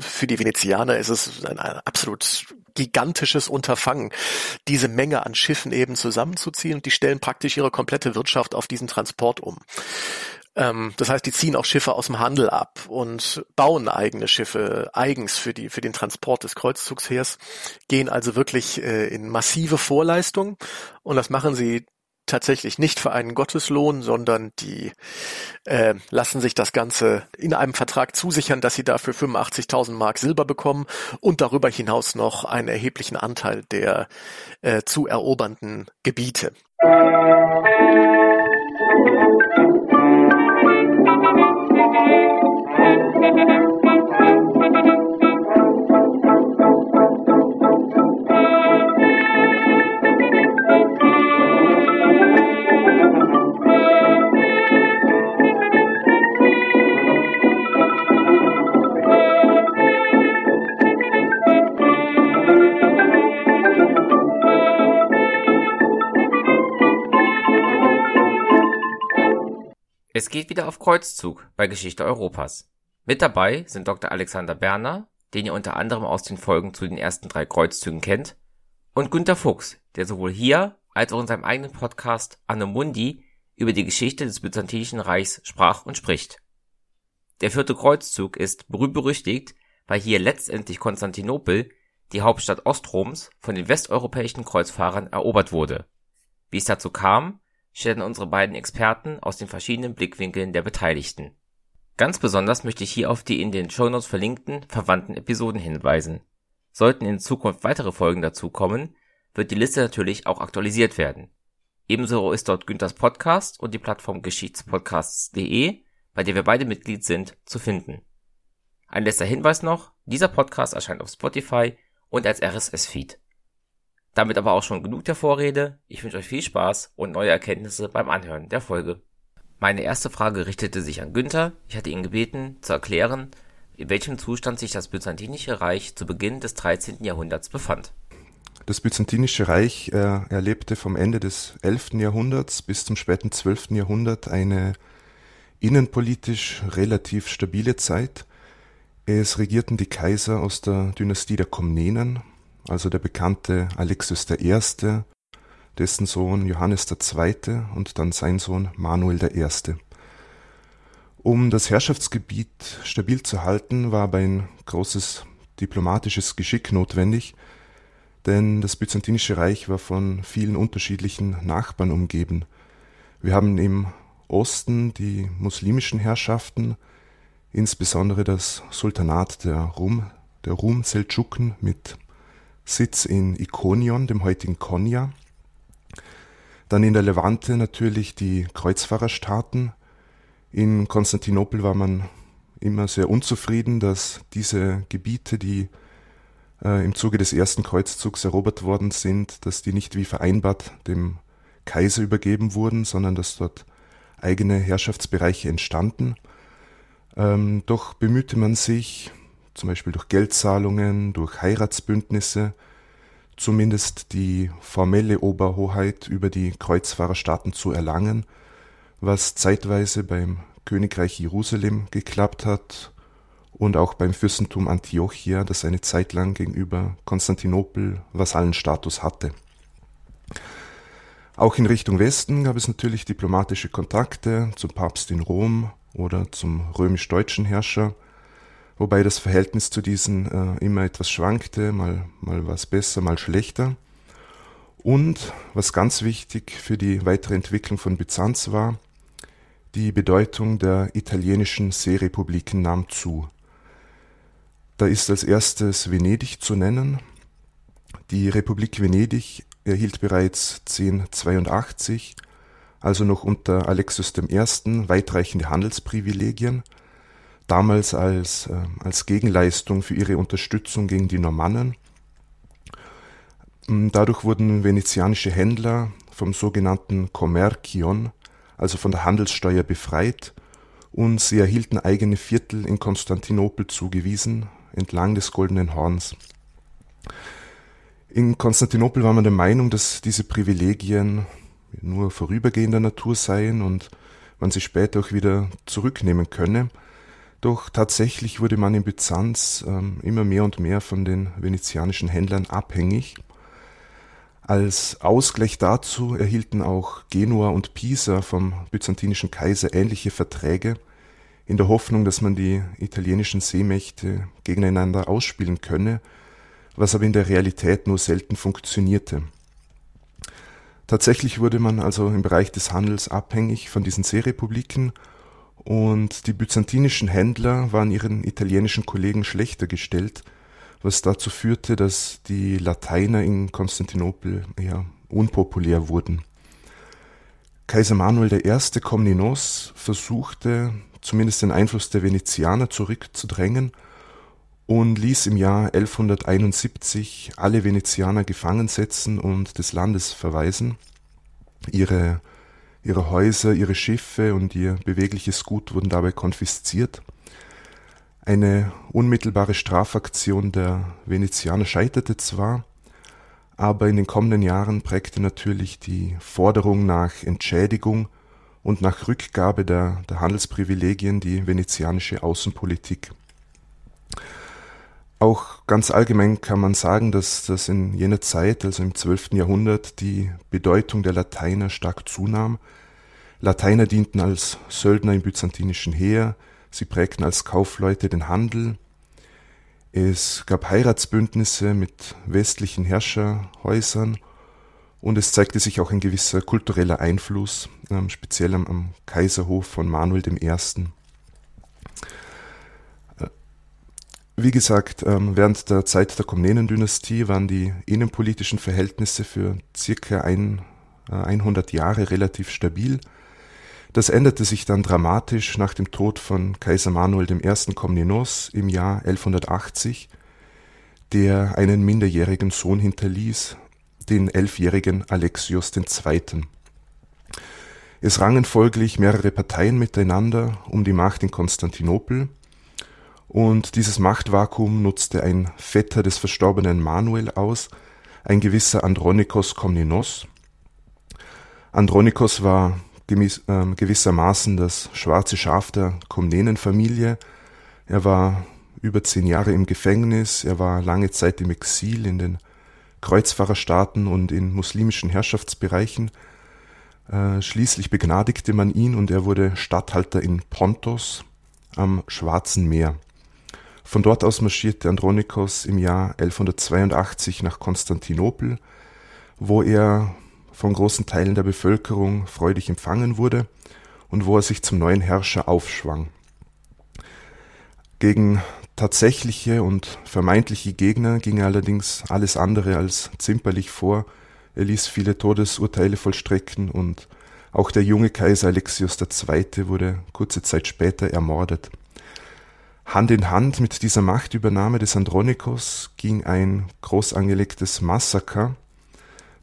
für die Venezianer ist es ein, ein absolut gigantisches Unterfangen, diese Menge an Schiffen eben zusammenzuziehen und die stellen praktisch ihre komplette Wirtschaft auf diesen Transport um. Ähm, das heißt, die ziehen auch Schiffe aus dem Handel ab und bauen eigene Schiffe eigens für die für den Transport des Kreuzzugsheers, gehen also wirklich äh, in massive Vorleistung und das machen sie tatsächlich nicht für einen Gotteslohn, sondern die äh, lassen sich das Ganze in einem Vertrag zusichern, dass sie dafür 85.000 Mark Silber bekommen und darüber hinaus noch einen erheblichen Anteil der äh, zu erobernden Gebiete. Es geht wieder auf Kreuzzug bei Geschichte Europas. Mit dabei sind Dr. Alexander Berner, den ihr unter anderem aus den Folgen zu den ersten drei Kreuzzügen kennt, und Günter Fuchs, der sowohl hier als auch in seinem eigenen Podcast Anno Mundi über die Geschichte des Byzantinischen Reichs sprach und spricht. Der vierte Kreuzzug ist berühmt-berüchtigt, weil hier letztendlich Konstantinopel, die Hauptstadt Ostroms, von den westeuropäischen Kreuzfahrern erobert wurde. Wie es dazu kam, stellen unsere beiden Experten aus den verschiedenen Blickwinkeln der Beteiligten. Ganz besonders möchte ich hier auf die in den Shownotes verlinkten verwandten Episoden hinweisen. Sollten in Zukunft weitere Folgen dazukommen, wird die Liste natürlich auch aktualisiert werden. Ebenso ist dort Günthers Podcast und die Plattform geschichtspodcasts.de, bei der wir beide Mitglied sind, zu finden. Ein letzter Hinweis noch, dieser Podcast erscheint auf Spotify und als RSS-Feed. Damit aber auch schon genug der Vorrede. Ich wünsche euch viel Spaß und neue Erkenntnisse beim Anhören der Folge. Meine erste Frage richtete sich an Günther. Ich hatte ihn gebeten, zu erklären, in welchem Zustand sich das Byzantinische Reich zu Beginn des 13. Jahrhunderts befand. Das Byzantinische Reich äh, erlebte vom Ende des 11. Jahrhunderts bis zum späten 12. Jahrhundert eine innenpolitisch relativ stabile Zeit. Es regierten die Kaiser aus der Dynastie der Komnenen, also der bekannte Alexios I., dessen Sohn Johannes II. und dann sein Sohn Manuel I. Um das Herrschaftsgebiet stabil zu halten, war aber ein großes diplomatisches Geschick notwendig, denn das Byzantinische Reich war von vielen unterschiedlichen Nachbarn umgeben. Wir haben im Osten die muslimischen Herrschaften, insbesondere das Sultanat der Rum, der Rum-Seldschuken mit Sitz in Ikonion, dem heutigen Konya. Dann in der Levante natürlich die Kreuzfahrerstaaten. In Konstantinopel war man immer sehr unzufrieden, dass diese Gebiete, die äh, im Zuge des ersten Kreuzzugs erobert worden sind, dass die nicht wie vereinbart dem Kaiser übergeben wurden, sondern dass dort eigene Herrschaftsbereiche entstanden. Ähm, doch bemühte man sich, zum Beispiel durch Geldzahlungen, durch Heiratsbündnisse, zumindest die formelle Oberhoheit über die Kreuzfahrerstaaten zu erlangen, was zeitweise beim Königreich Jerusalem geklappt hat und auch beim Fürstentum Antiochia, das eine Zeit lang gegenüber Konstantinopel Vasallenstatus hatte. Auch in Richtung Westen gab es natürlich diplomatische Kontakte zum Papst in Rom oder zum römisch-deutschen Herrscher, wobei das Verhältnis zu diesen äh, immer etwas schwankte, mal, mal was besser, mal schlechter. Und was ganz wichtig für die weitere Entwicklung von Byzanz war, die Bedeutung der italienischen Seerepubliken nahm zu. Da ist als erstes Venedig zu nennen. Die Republik Venedig erhielt bereits 1082, also noch unter Alexios I., weitreichende Handelsprivilegien – damals als, äh, als Gegenleistung für ihre Unterstützung gegen die Normannen. Mm, dadurch wurden venezianische Händler vom sogenannten Commercion, also von der Handelssteuer befreit, und sie erhielten eigene Viertel in Konstantinopel zugewiesen, entlang des Goldenen Horns. In Konstantinopel war man der Meinung, dass diese Privilegien nur vorübergehender Natur seien und man sie später auch wieder zurücknehmen könne. Doch tatsächlich wurde man in Byzanz ähm, immer mehr und mehr von den venezianischen Händlern abhängig. Als Ausgleich dazu erhielten auch Genua und Pisa vom byzantinischen Kaiser ähnliche Verträge, in der Hoffnung, dass man die italienischen Seemächte gegeneinander ausspielen könne, was aber in der Realität nur selten funktionierte. Tatsächlich wurde man also im Bereich des Handels abhängig von diesen Seerepubliken und die byzantinischen Händler waren ihren italienischen Kollegen schlechter gestellt, was dazu führte, dass die Lateiner in Konstantinopel eher unpopulär wurden. Kaiser Manuel I. Komnenos versuchte, zumindest den Einfluss der Venezianer zurückzudrängen und ließ im Jahr 1171 alle Venezianer gefangen setzen und des Landes verweisen. Ihre Ihre Häuser, ihre Schiffe und ihr bewegliches Gut wurden dabei konfisziert. Eine unmittelbare Strafaktion der Venezianer scheiterte zwar, aber in den kommenden Jahren prägte natürlich die Forderung nach Entschädigung und nach Rückgabe der, der Handelsprivilegien die venezianische Außenpolitik. Auch ganz allgemein kann man sagen, dass, dass in jener Zeit, also im 12. Jahrhundert, die Bedeutung der Lateiner stark zunahm. Lateiner dienten als Söldner im byzantinischen Heer, sie prägten als Kaufleute den Handel. Es gab Heiratsbündnisse mit westlichen Herrscherhäusern und es zeigte sich auch ein gewisser kultureller Einfluss, ähm, speziell am, am Kaiserhof von Manuel I. Wie gesagt, ähm, während der Zeit der Komnenendynastie waren die innenpolitischen Verhältnisse für circa ein, 100 äh, Jahre relativ stabil. Das änderte sich dann dramatisch nach dem Tod von Kaiser Manuel I. Komnenos im Jahr 1180, der einen minderjährigen Sohn hinterließ, den elfjährigen Alexios II. Es rangen folglich mehrere Parteien miteinander um die Macht in Konstantinopel, und dieses Machtvakuum nutzte ein Vetter des verstorbenen Manuel aus, ein gewisser Andronikos Komnenos. Andronikos war gewiss, äh, gewissermaßen das schwarze Schaf der Komnenenfamilie. Er war über zehn Jahre im Gefängnis, er war lange Zeit im Exil in den Kreuzfahrerstaaten und in muslimischen Herrschaftsbereichen. Äh, schließlich begnadigte man ihn und er wurde Statthalter in Pontos am Schwarzen Meer. Von dort aus marschierte Andronikos im Jahr 1182 nach Konstantinopel, wo er von großen Teilen der Bevölkerung freudig empfangen wurde und wo er sich zum neuen Herrscher aufschwang. Gegen tatsächliche und vermeintliche Gegner ging er allerdings alles andere als zimperlich vor, er ließ viele Todesurteile vollstrecken und auch der junge Kaiser Alexios II. wurde kurze Zeit später ermordet. Hand in Hand mit dieser Machtübernahme des Andronikos ging ein groß angelegtes Massaker,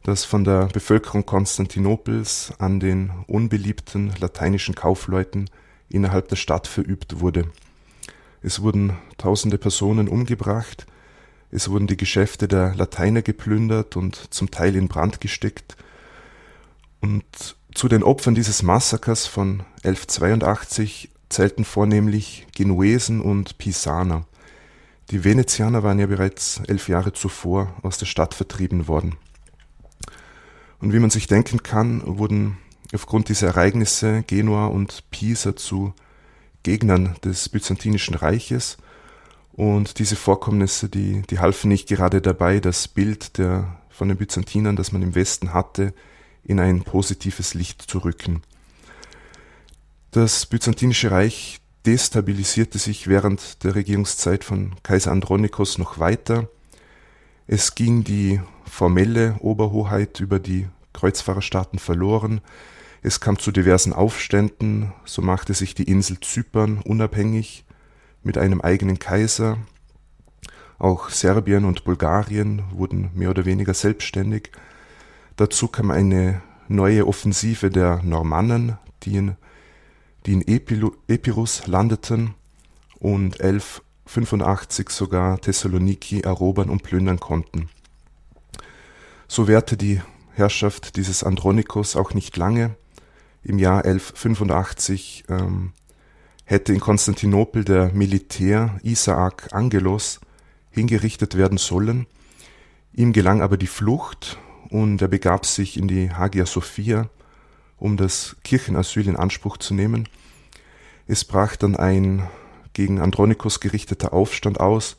das von der Bevölkerung Konstantinopels an den unbeliebten lateinischen Kaufleuten innerhalb der Stadt verübt wurde. Es wurden tausende Personen umgebracht, es wurden die Geschäfte der Lateiner geplündert und zum Teil in Brand gesteckt. Und zu den Opfern dieses Massakers von 1182 zählten vornehmlich Genuesen und Pisaner. Die Venezianer waren ja bereits elf Jahre zuvor aus der Stadt vertrieben worden. Und wie man sich denken kann, wurden aufgrund dieser Ereignisse Genua und Pisa zu Gegnern des Byzantinischen Reiches und diese Vorkommnisse, die, die halfen nicht gerade dabei, das Bild der, von den Byzantinern, das man im Westen hatte, in ein positives Licht zu rücken. Das Byzantinische Reich destabilisierte sich während der Regierungszeit von Kaiser Andronikos noch weiter. Es ging die formelle Oberhoheit über die Kreuzfahrerstaaten verloren. Es kam zu diversen Aufständen, so machte sich die Insel Zypern unabhängig mit einem eigenen Kaiser. Auch Serbien und Bulgarien wurden mehr oder weniger selbstständig. Dazu kam eine neue Offensive der Normannen, die in die in Epirus landeten und 1185 sogar Thessaloniki erobern und plündern konnten. So währte die Herrschaft dieses Andronikos auch nicht lange. Im Jahr 1185 ähm, hätte in Konstantinopel der Militär Isaak Angelos hingerichtet werden sollen. Ihm gelang aber die Flucht und er begab sich in die Hagia Sophia, um das Kirchenasyl in Anspruch zu nehmen. Es brach dann ein gegen Andronikos gerichteter Aufstand aus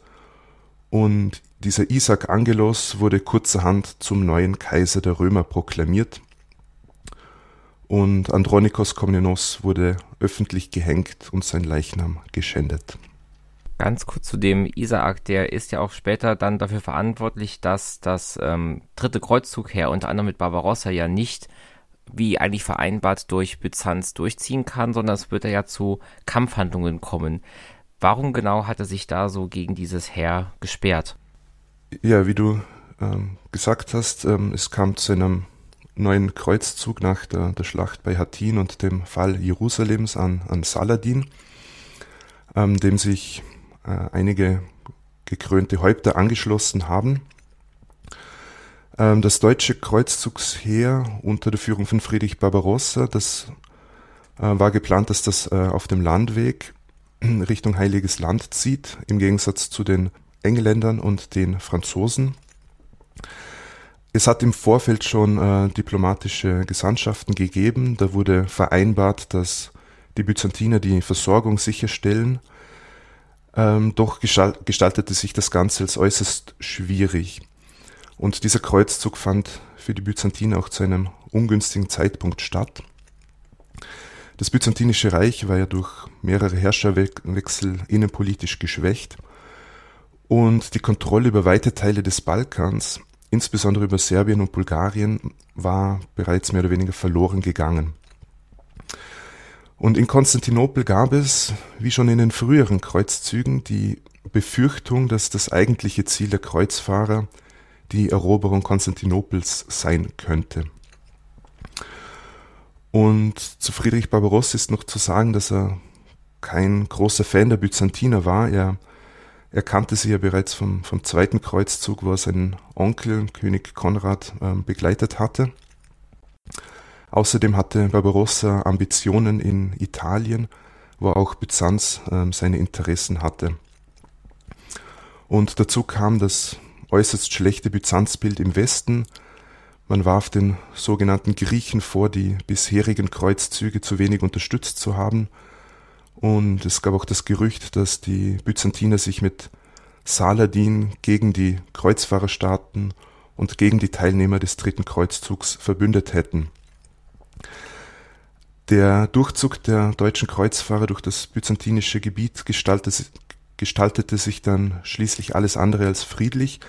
und dieser Isaac Angelos wurde kurzerhand zum neuen Kaiser der Römer proklamiert und Andronikos Komnenos wurde öffentlich gehängt und sein Leichnam geschändet. Ganz kurz zu dem Isaak, der ist ja auch später dann dafür verantwortlich, dass das ähm, dritte Kreuzzugheer unter anderem mit Barbarossa ja nicht wie eigentlich vereinbart durch Byzanz durchziehen kann, sondern es wird ja zu Kampfhandlungen kommen. Warum genau hat er sich da so gegen dieses Heer gesperrt? Ja, wie du ähm, gesagt hast, ähm, es kam zu einem neuen Kreuzzug nach der, der, Schlacht bei Hattin und dem Fall Jerusalems an, an Saladin, ähm, dem sich äh, einige gekrönte Häupter angeschlossen haben. Ähm, das deutsche Kreuzzugsheer unter der Führung von Friedrich Barbarossa, das äh, war geplant, dass das äh, auf dem Landweg Richtung Heiliges Land zieht, im Gegensatz zu den Engländern und den Franzosen. Es hat im Vorfeld schon äh, diplomatische Gesandtschaften gegeben. Da wurde vereinbart, dass die Byzantiner die Versorgung sicherstellen. Ähm, doch gestaltete sich das Ganze als äußerst schwierig. Und dieser Kreuzzug fand für die Byzantiner auch zu einem ungünstigen Zeitpunkt statt. Das Byzantinische Reich war ja durch mehrere Herrscherwechsel innenpolitisch geschwächt und die Kontrolle über weite Teile des Balkans, insbesondere über Serbien und Bulgarien, war bereits mehr oder weniger verloren gegangen. Und in Konstantinopel gab es, wie schon in den früheren Kreuzzügen, die Befürchtung, dass das eigentliche Ziel der Kreuzfahrer die Eroberung Konstantinopels sein könnte. Und zu Friedrich Barbarossa ist noch zu sagen, dass er kein großer Fan der Byzantiner war. Er, er kannte sie ja bereits vom, vom zweiten Kreuzzug, wo er seinen Onkel, König Konrad, äh, begleitet hatte. Außerdem hatte Barbarossa Ambitionen in Italien, wo auch Byzanz äh, seine Interessen hatte. Und dazu kam das äußerst schlechte Byzanzbild im Westen. Man warf den sogenannten Griechen vor, die bisherigen Kreuzzüge zu wenig unterstützt zu haben. Und es gab auch das Gerücht, dass die Byzantiner sich mit Saladin gegen die Kreuzfahrerstaaten und gegen die Teilnehmer des dritten Kreuzzugs verbündet hätten. Der Durchzug der deutschen Kreuzfahrer durch das byzantinische Gebiet gestaltete, gestaltete sich dann schließlich alles andere als friedlich.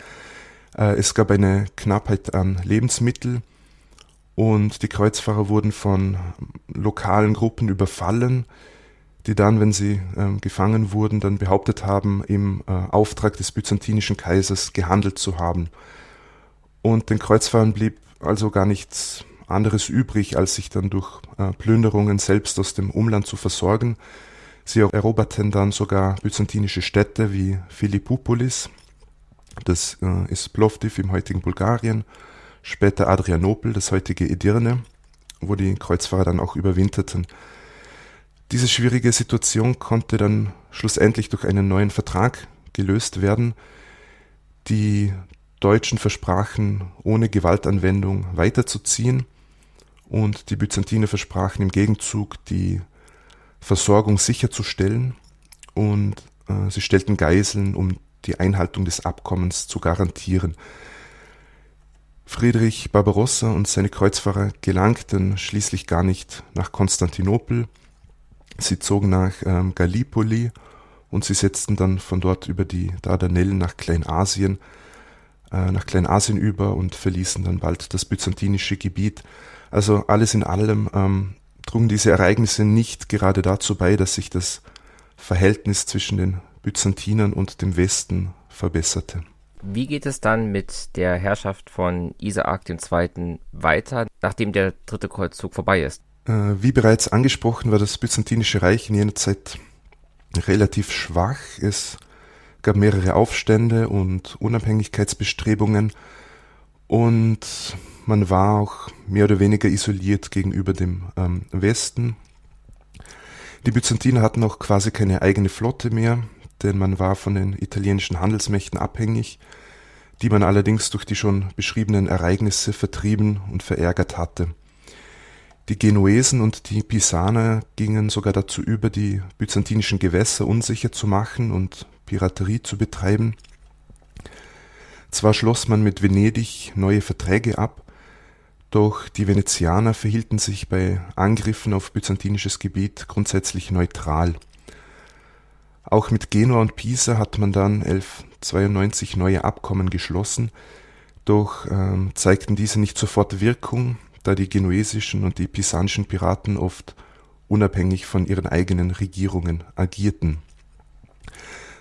Äh, es gab eine Knappheit an Lebensmitteln und die Kreuzfahrer wurden von lokalen Gruppen überfallen, die dann, wenn sie äh, gefangen wurden, dann behauptet haben, im äh, Auftrag des byzantinischen Kaisers gehandelt zu haben. Und den Kreuzfahrern blieb also gar nichts anderes übrig, als sich dann durch äh, Plünderungen selbst aus dem Umland zu versorgen. Sie eroberten dann sogar byzantinische Städte wie Philippopolis, das äh, ist Plovdiv im heutigen Bulgarien, später Adrianopel, das heutige Edirne, wo die Kreuzfahrer dann auch überwinterten. Diese schwierige Situation konnte dann schlussendlich durch einen neuen Vertrag gelöst werden. Die Deutschen versprachen, ohne Gewaltanwendung weiterzuziehen und die Byzantiner versprachen im Gegenzug, die Versorgung sicherzustellen und äh, sie stellten Geiseln, um die Einhaltung des Abkommens zu garantieren. Friedrich Barbarossa und seine Kreuzfahrer gelangten schließlich gar nicht nach Konstantinopel. Sie zogen nach ähm, Gallipoli und sie setzten dann von dort über die Dardanellen nach Kleinasien, äh, nach Kleinasien über und verließen dann bald das byzantinische Gebiet. Also alles in allem ähm, trugen diese Ereignisse nicht gerade dazu bei, dass sich das Verhältnis zwischen den Byzantinern und dem Westen verbesserte. Wie geht es dann mit der Herrschaft von Isaak II. weiter, nachdem der dritte Kreuzzug vorbei ist? Äh, wie bereits angesprochen, war das Byzantinische Reich in jener Zeit relativ schwach. Es gab mehrere Aufstände und Unabhängigkeitsbestrebungen und man war auch mehr oder weniger isoliert gegenüber dem ähm, Westen. Die Byzantiner hatten auch quasi keine eigene Flotte mehr, denn man war von den italienischen Handelsmächten abhängig, die man allerdings durch die schon beschriebenen Ereignisse vertrieben und verärgert hatte. Die Genuesen und die Pisaner gingen sogar dazu über, die byzantinischen Gewässer unsicher zu machen und Piraterie zu betreiben. Zwar schloss man mit Venedig neue Verträge ab, doch die Venezianer verhielten sich bei Angriffen auf byzantinisches Gebiet grundsätzlich neutral. Auch mit Genua und Pisa hat man dann 1192 neue Abkommen geschlossen, doch ähm, zeigten diese nicht sofort Wirkung, da die genuesischen und die pisanischen Piraten oft unabhängig von ihren eigenen Regierungen agierten.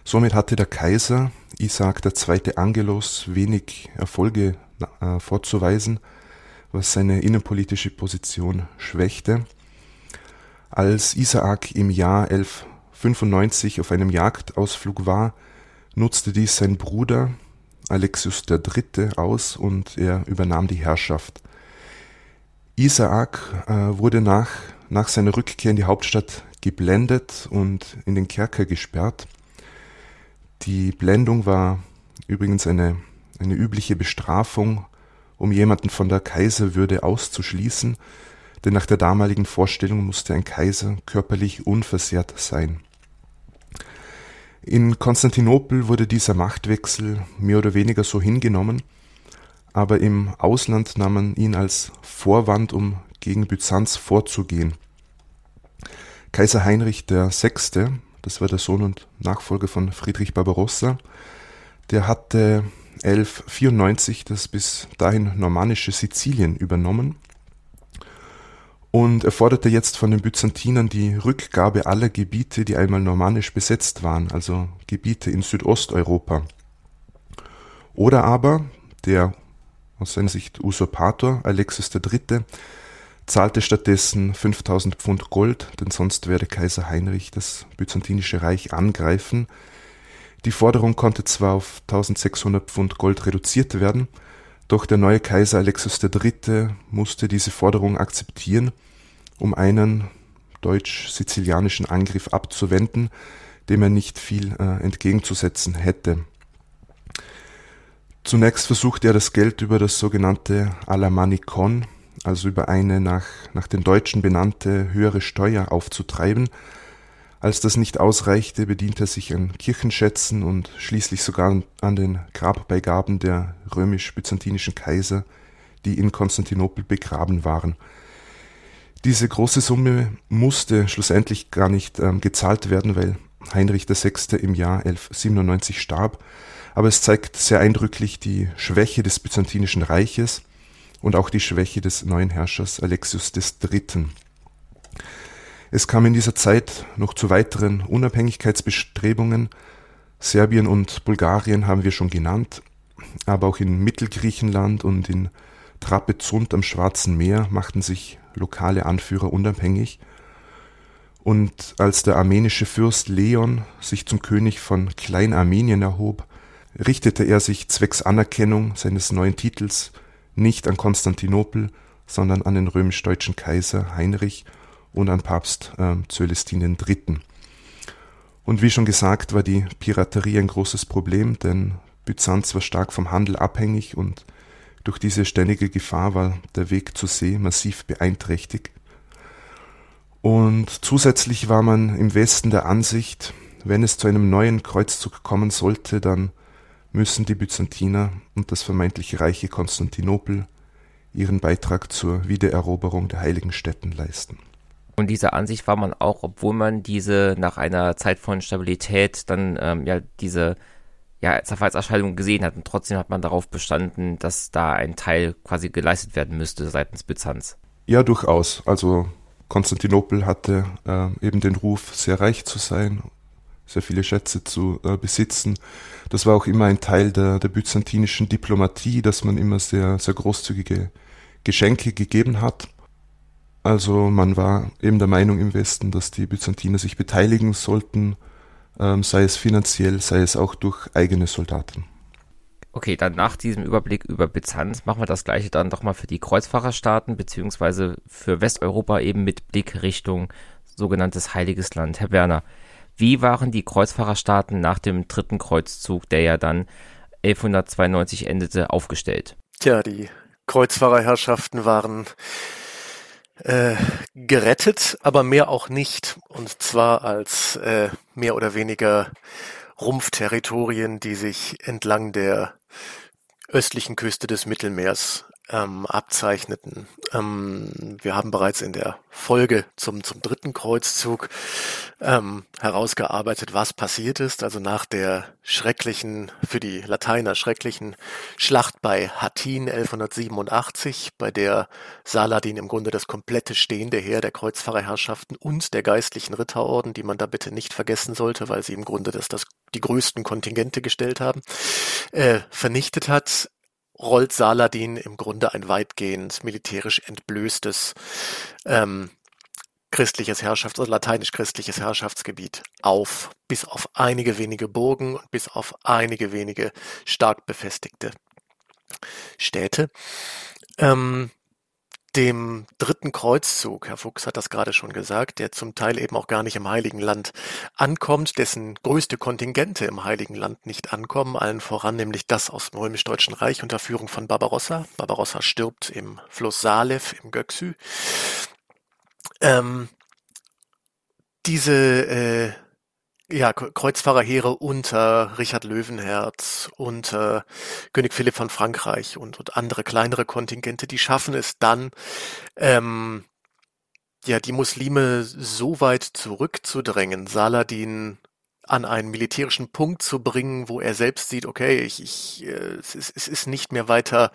Somit hatte der Kaiser Isaak II. Angelos wenig Erfolge äh, vorzuweisen, was seine innenpolitische Position schwächte. Als Isaak im Jahr 1195 auf einem Jagdausflug war, nutzte dies sein Bruder Alexius III. aus und er übernahm die Herrschaft. Isaak äh, wurde nach, nach seiner Rückkehr in die Hauptstadt geblendet und in den Kerker gesperrt. Die Blendung war übrigens eine, eine übliche Bestrafung, um jemanden von der Kaiserwürde auszuschließen, denn nach der damaligen Vorstellung musste ein Kaiser körperlich unversehrt sein. In Konstantinopel wurde dieser Machtwechsel mehr oder weniger so hingenommen, aber im Ausland nahm man ihn als Vorwand, um gegen Byzanz vorzugehen. Kaiser Heinrich VI., das war der Sohn und Nachfolger von Friedrich Barbarossa, der hatte 1194 das bis dahin normannische Sizilien übernommen und er forderte jetzt von den Byzantinern die Rückgabe aller Gebiete, die einmal normannisch besetzt waren, also Gebiete in Südosteuropa. Oder aber der aus seiner Sicht Usurpator Alexis III., zahlte stattdessen 5000 Pfund Gold, denn sonst werde Kaiser Heinrich das byzantinische Reich angreifen. Die Forderung konnte zwar auf 1600 Pfund Gold reduziert werden, doch der neue Kaiser Alexis III. musste diese Forderung akzeptieren, um einen deutsch-sizilianischen Angriff abzuwenden, dem er nicht viel äh, entgegenzusetzen hätte. Zunächst versuchte er das Geld über das sogenannte Alamanikon, also über eine nach, nach den Deutschen benannte höhere Steuer aufzutreiben. Als das nicht ausreichte, bediente er sich an Kirchenschätzen und schließlich sogar an den Grabbeigaben der römisch-byzantinischen Kaiser, die in Konstantinopel begraben waren. Diese große Summe musste schlussendlich gar nicht ähm, gezahlt werden, weil Heinrich VI. im Jahr 1197 starb aber es zeigt sehr eindrücklich die Schwäche des Byzantinischen Reiches und auch die Schwäche des neuen Herrschers Alexius III. Es kam in dieser Zeit noch zu weiteren Unabhängigkeitsbestrebungen. Serbien und Bulgarien haben wir schon genannt, aber auch in Mittelgriechenland und in Trapezunt am Schwarzen Meer machten sich lokale Anführer unabhängig. Und als der armenische Fürst Leon sich zum König von Kleinarmenien erhob, richtete er sich zwecks Anerkennung seines neuen Titels nicht an Konstantinopel, sondern an den römisch-deutschen Kaiser Heinrich und an Papst äh, Zölestin III. Und wie schon gesagt, war die Piraterie ein großes Problem, denn Byzanz war stark vom Handel abhängig und durch diese ständige Gefahr war der Weg zur See massiv beeinträchtigt. Und zusätzlich war man im Westen der Ansicht, wenn es zu einem neuen Kreuzzug kommen sollte, dann müssen die Byzantiner und das vermeintlich reiche Konstantinopel ihren Beitrag zur Wiedereroberung der heiligen Stätten leisten. Und dieser Ansicht war man auch, obwohl man diese nach einer Zeit von Stabilität dann ähm, ja diese ja, Zerfallserscheinung gesehen hat. Und trotzdem hat man darauf bestanden, dass da ein Teil quasi geleistet werden müsste seitens Byzanz. Ja, durchaus. Also Konstantinopel hatte äh, eben den Ruf, sehr reich zu sein sehr viele Schätze zu äh, besitzen. Das war auch immer ein Teil der, der byzantinischen Diplomatie, dass man immer sehr, sehr großzügige Geschenke gegeben hat. Also man war eben der Meinung im Westen, dass die Byzantiner sich beteiligen sollten, ähm, sei es finanziell, sei es auch durch eigene Soldaten. Okay, dann nach diesem Überblick über Byzanz machen wir das gleiche dann doch mal für die Kreuzfahrerstaaten beziehungsweise für Westeuropa eben mit Blick Richtung sogenanntes Heiliges Land. Herr Werner, wie waren die Kreuzfahrerstaaten nach dem dritten Kreuzzug, der ja dann 1192 endete, aufgestellt? Tja, die Kreuzfahrerherrschaften waren äh, gerettet, aber mehr auch nicht. Und zwar als äh, mehr oder weniger Rumpfterritorien, die sich entlang der östlichen Küste des Mittelmeers ähm, abzeichneten. Ähm, wir haben bereits in der Folge zum, zum dritten Kreuzzug ähm, herausgearbeitet, was passiert ist. Also nach der schrecklichen, für die Lateiner schrecklichen Schlacht bei Hattin 1187, bei der Saladin im Grunde das komplette stehende Heer der Kreuzfahrerherrschaften und der geistlichen Ritterorden, die man da bitte nicht vergessen sollte, weil sie im Grunde das, das die größten Kontingente gestellt haben, äh, vernichtet hat rollt Saladin im Grunde ein weitgehend militärisch entblößtes ähm, christliches Herrschafts-, also lateinisch-christliches Herrschaftsgebiet auf, bis auf einige wenige Burgen und bis auf einige wenige stark befestigte Städte. Ähm, dem dritten Kreuzzug, Herr Fuchs hat das gerade schon gesagt, der zum Teil eben auch gar nicht im Heiligen Land ankommt, dessen größte Kontingente im Heiligen Land nicht ankommen, allen voran nämlich das aus dem Römisch-Deutschen Reich unter Führung von Barbarossa. Barbarossa stirbt im Fluss Salef im Göksü. Ähm, diese äh, ja, Kreuzfahrerheere unter Richard Löwenherz, unter König Philipp von Frankreich und, und andere kleinere Kontingente, die schaffen es dann, ähm, ja, die Muslime so weit zurückzudrängen, Saladin an einen militärischen Punkt zu bringen, wo er selbst sieht, okay, ich, ich, äh, es, ist, es ist nicht mehr weiter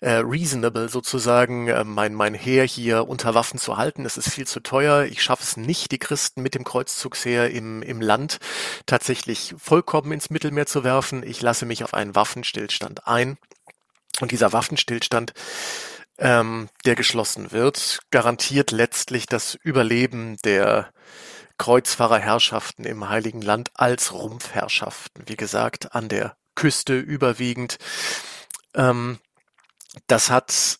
äh, reasonable sozusagen, äh, mein, mein Heer hier unter Waffen zu halten. Es ist viel zu teuer. Ich schaffe es nicht, die Christen mit dem Kreuzzugsheer im, im Land tatsächlich vollkommen ins Mittelmeer zu werfen. Ich lasse mich auf einen Waffenstillstand ein. Und dieser Waffenstillstand ähm, der geschlossen wird, garantiert letztlich das Überleben der Kreuzfahrerherrschaften im Heiligen Land als Rumpfherrschaften, wie gesagt, an der Küste überwiegend. Ähm, das hat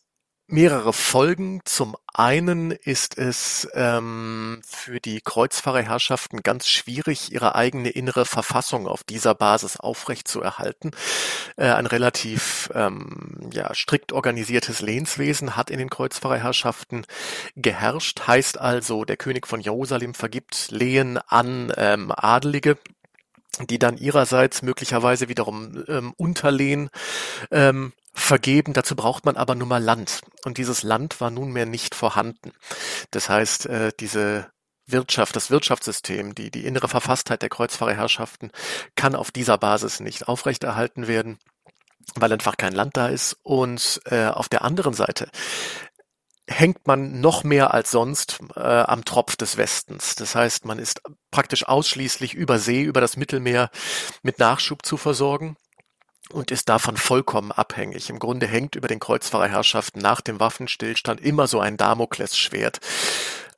mehrere Folgen. Zum einen ist es ähm, für die Kreuzfahrerherrschaften ganz schwierig, ihre eigene innere Verfassung auf dieser Basis aufrechtzuerhalten. Äh, ein relativ ähm, ja, strikt organisiertes Lehnswesen hat in den Kreuzfahrerherrschaften geherrscht, heißt also, der König von Jerusalem vergibt Lehen an ähm, Adelige die dann ihrerseits möglicherweise wiederum ähm, Unterlehen ähm, vergeben. Dazu braucht man aber nun mal Land. Und dieses Land war nunmehr nicht vorhanden. Das heißt, äh, diese Wirtschaft, das Wirtschaftssystem, die, die innere Verfasstheit der Kreuzfahrerherrschaften kann auf dieser Basis nicht aufrechterhalten werden, weil einfach kein Land da ist. Und äh, auf der anderen Seite hängt man noch mehr als sonst äh, am Tropf des Westens. Das heißt, man ist praktisch ausschließlich über See, über das Mittelmeer mit Nachschub zu versorgen und ist davon vollkommen abhängig. Im Grunde hängt über den Kreuzfahrerherrschaften nach dem Waffenstillstand immer so ein Damoklesschwert,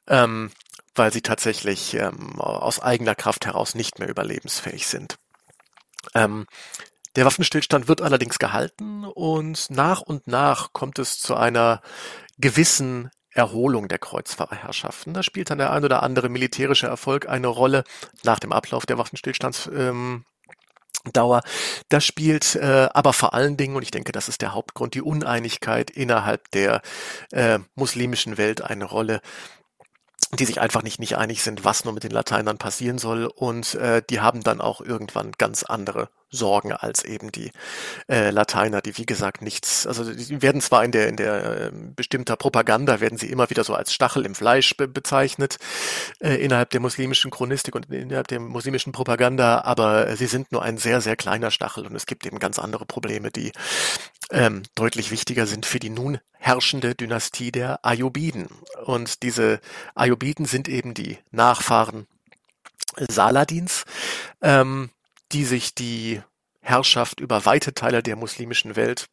ähm, weil sie tatsächlich ähm, aus eigener Kraft heraus nicht mehr überlebensfähig sind. Ähm, der Waffenstillstand wird allerdings gehalten und nach und nach kommt es zu einer gewissen Erholung der Kreuzfahrerherrschaften. Da spielt dann der ein oder andere militärische Erfolg eine Rolle nach dem Ablauf der Waffenstillstands. Ähm, Dauer. Das spielt äh, aber vor allen Dingen, und ich denke, das ist der Hauptgrund, die Uneinigkeit innerhalb der äh, muslimischen Welt eine Rolle die sich einfach nicht, nicht einig sind, was nur mit den Lateinern passieren soll. Und äh, die haben dann auch irgendwann ganz andere Sorgen als eben die äh, Lateiner, die wie gesagt nichts, also die werden zwar in der in der äh, bestimmter Propaganda werden sie immer wieder so als Stachel im Fleisch be bezeichnet äh, innerhalb der muslimischen Chronistik und innerhalb der muslimischen Propaganda, aber sie sind nur ein sehr sehr kleiner Stachel und es gibt eben ganz andere Probleme, die ähm, deutlich wichtiger sind für die nun herrschende Dynastie der Ayyubiden und diese Ayyubiden sind eben die Nachfahren Saladins. Ähm, die sich die Herrschaft über weite Teile der muslimischen Welt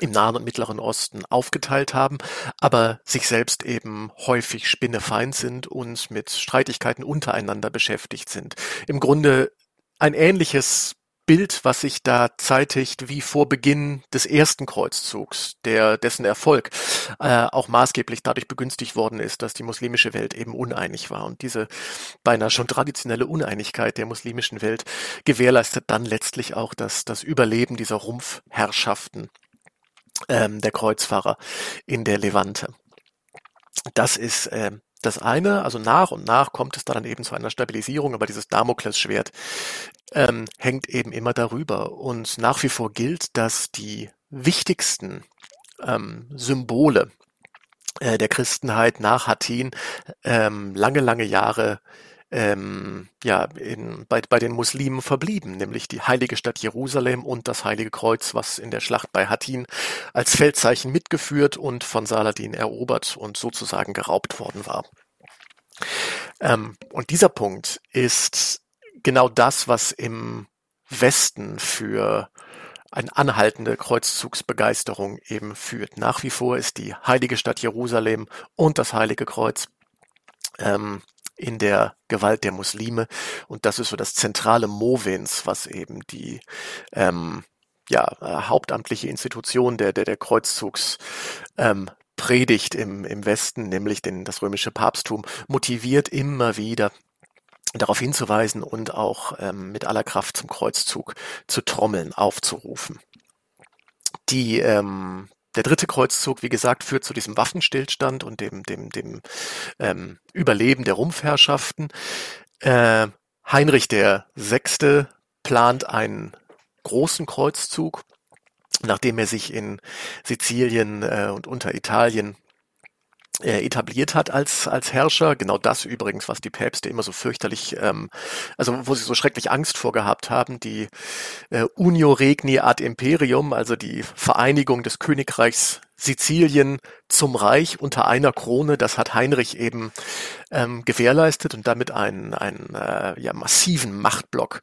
im Nahen und Mittleren Osten aufgeteilt haben, aber sich selbst eben häufig spinnefeind sind und mit Streitigkeiten untereinander beschäftigt sind. Im Grunde ein ähnliches Bild, was sich da zeitigt, wie vor Beginn des ersten Kreuzzugs, der dessen Erfolg äh, auch maßgeblich dadurch begünstigt worden ist, dass die muslimische Welt eben uneinig war. Und diese beinahe schon traditionelle Uneinigkeit der muslimischen Welt gewährleistet dann letztlich auch das, das Überleben dieser Rumpfherrschaften ähm, der Kreuzfahrer in der Levante. Das ist äh, das eine, also nach und nach kommt es dann eben zu einer Stabilisierung, aber dieses Damoklesschwert ähm, hängt eben immer darüber. Und nach wie vor gilt, dass die wichtigsten ähm, Symbole äh, der Christenheit nach Hattin ähm, lange, lange Jahre ähm, ja, in, bei, bei den Muslimen verblieben, nämlich die heilige Stadt Jerusalem und das Heilige Kreuz, was in der Schlacht bei Hattin als Feldzeichen mitgeführt und von Saladin erobert und sozusagen geraubt worden war. Ähm, und dieser Punkt ist genau das, was im Westen für eine anhaltende Kreuzzugsbegeisterung eben führt. Nach wie vor ist die heilige Stadt Jerusalem und das Heilige Kreuz ähm, in der Gewalt der Muslime und das ist so das zentrale Movens, was eben die ähm, ja, äh, hauptamtliche Institution der, der, der Kreuzzugs ähm, Predigt im, im Westen, nämlich den, das römische Papsttum, motiviert immer wieder darauf hinzuweisen und auch ähm, mit aller Kraft zum Kreuzzug zu trommeln, aufzurufen. Die, ähm, der dritte Kreuzzug, wie gesagt, führt zu diesem Waffenstillstand und dem, dem, dem ähm, Überleben der Rumpfherrschaften. Äh, Heinrich der Sechste plant einen großen Kreuzzug, nachdem er sich in Sizilien äh, und unter Italien äh, etabliert hat als als Herrscher. Genau das übrigens, was die Päpste immer so fürchterlich, ähm, also wo sie so schrecklich Angst vorgehabt haben, die äh, Unio Regni ad Imperium, also die Vereinigung des Königreichs Sizilien zum Reich unter einer Krone, das hat Heinrich eben ähm, gewährleistet und damit einen, einen äh, ja, massiven Machtblock,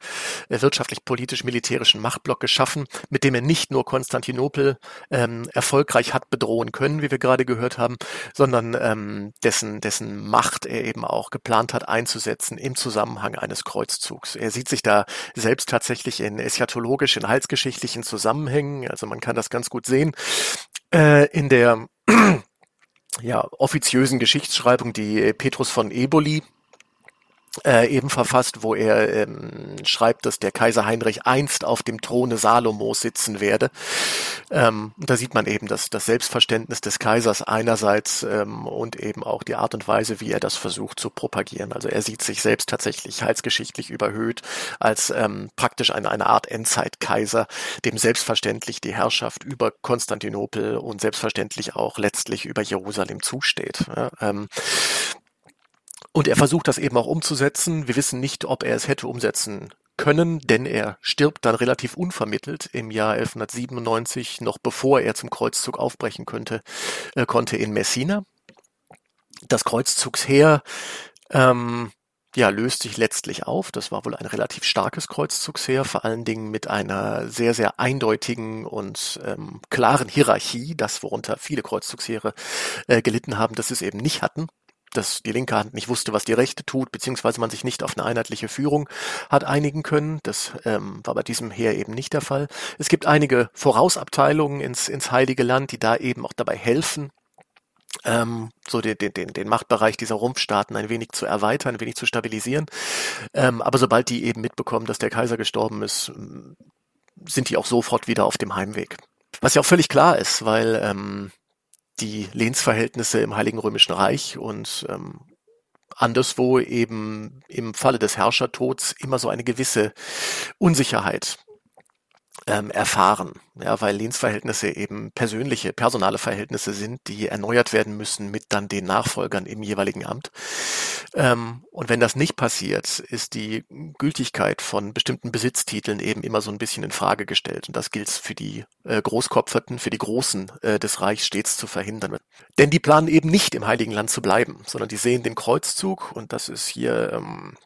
äh, wirtschaftlich, politisch, militärischen Machtblock geschaffen, mit dem er nicht nur Konstantinopel ähm, erfolgreich hat bedrohen können, wie wir gerade gehört haben, sondern ähm, dessen, dessen Macht er eben auch geplant hat einzusetzen im Zusammenhang eines Kreuzzugs. Er sieht sich da selbst tatsächlich in eschatologisch, in heilsgeschichtlichen Zusammenhängen, also man kann das ganz gut sehen äh, in der ja, offiziösen Geschichtsschreibung, die Petrus von Eboli äh, eben verfasst, wo er ähm, schreibt, dass der Kaiser Heinrich einst auf dem Throne Salomos sitzen werde. Ähm, da sieht man eben das, das Selbstverständnis des Kaisers einerseits ähm, und eben auch die Art und Weise, wie er das versucht zu propagieren. Also er sieht sich selbst tatsächlich heilsgeschichtlich überhöht als ähm, praktisch eine, eine Art Endzeitkaiser, dem selbstverständlich die Herrschaft über Konstantinopel und selbstverständlich auch letztlich über Jerusalem zusteht. Ja, ähm, und er versucht das eben auch umzusetzen. Wir wissen nicht, ob er es hätte umsetzen können, denn er stirbt dann relativ unvermittelt im Jahr 1197, noch bevor er zum Kreuzzug aufbrechen könnte, äh, konnte in Messina. Das Kreuzzugsheer ähm, ja, löst sich letztlich auf. Das war wohl ein relativ starkes Kreuzzugsheer, vor allen Dingen mit einer sehr, sehr eindeutigen und ähm, klaren Hierarchie, das worunter viele Kreuzzugsheere äh, gelitten haben, dass sie es eben nicht hatten dass die linke Hand nicht wusste, was die rechte tut, beziehungsweise man sich nicht auf eine einheitliche Führung hat einigen können. Das ähm, war bei diesem Heer eben nicht der Fall. Es gibt einige Vorausabteilungen ins, ins Heilige Land, die da eben auch dabei helfen, ähm, so den, den, den Machtbereich dieser Rumpfstaaten ein wenig zu erweitern, ein wenig zu stabilisieren. Ähm, aber sobald die eben mitbekommen, dass der Kaiser gestorben ist, sind die auch sofort wieder auf dem Heimweg. Was ja auch völlig klar ist, weil ähm, die Lehnsverhältnisse im Heiligen Römischen Reich und ähm, anderswo eben im Falle des Herrschertods immer so eine gewisse Unsicherheit ähm, erfahren, ja, weil Lehnsverhältnisse eben persönliche, personale Verhältnisse sind, die erneuert werden müssen mit dann den Nachfolgern im jeweiligen Amt. Ähm, und wenn das nicht passiert, ist die Gültigkeit von bestimmten Besitztiteln eben immer so ein bisschen in Frage gestellt. Und das gilt für die äh, Großkopferten, für die Großen äh, des Reichs stets zu verhindern. Denn die planen eben nicht im Heiligen Land zu bleiben, sondern die sehen den Kreuzzug und das ist hier ähm,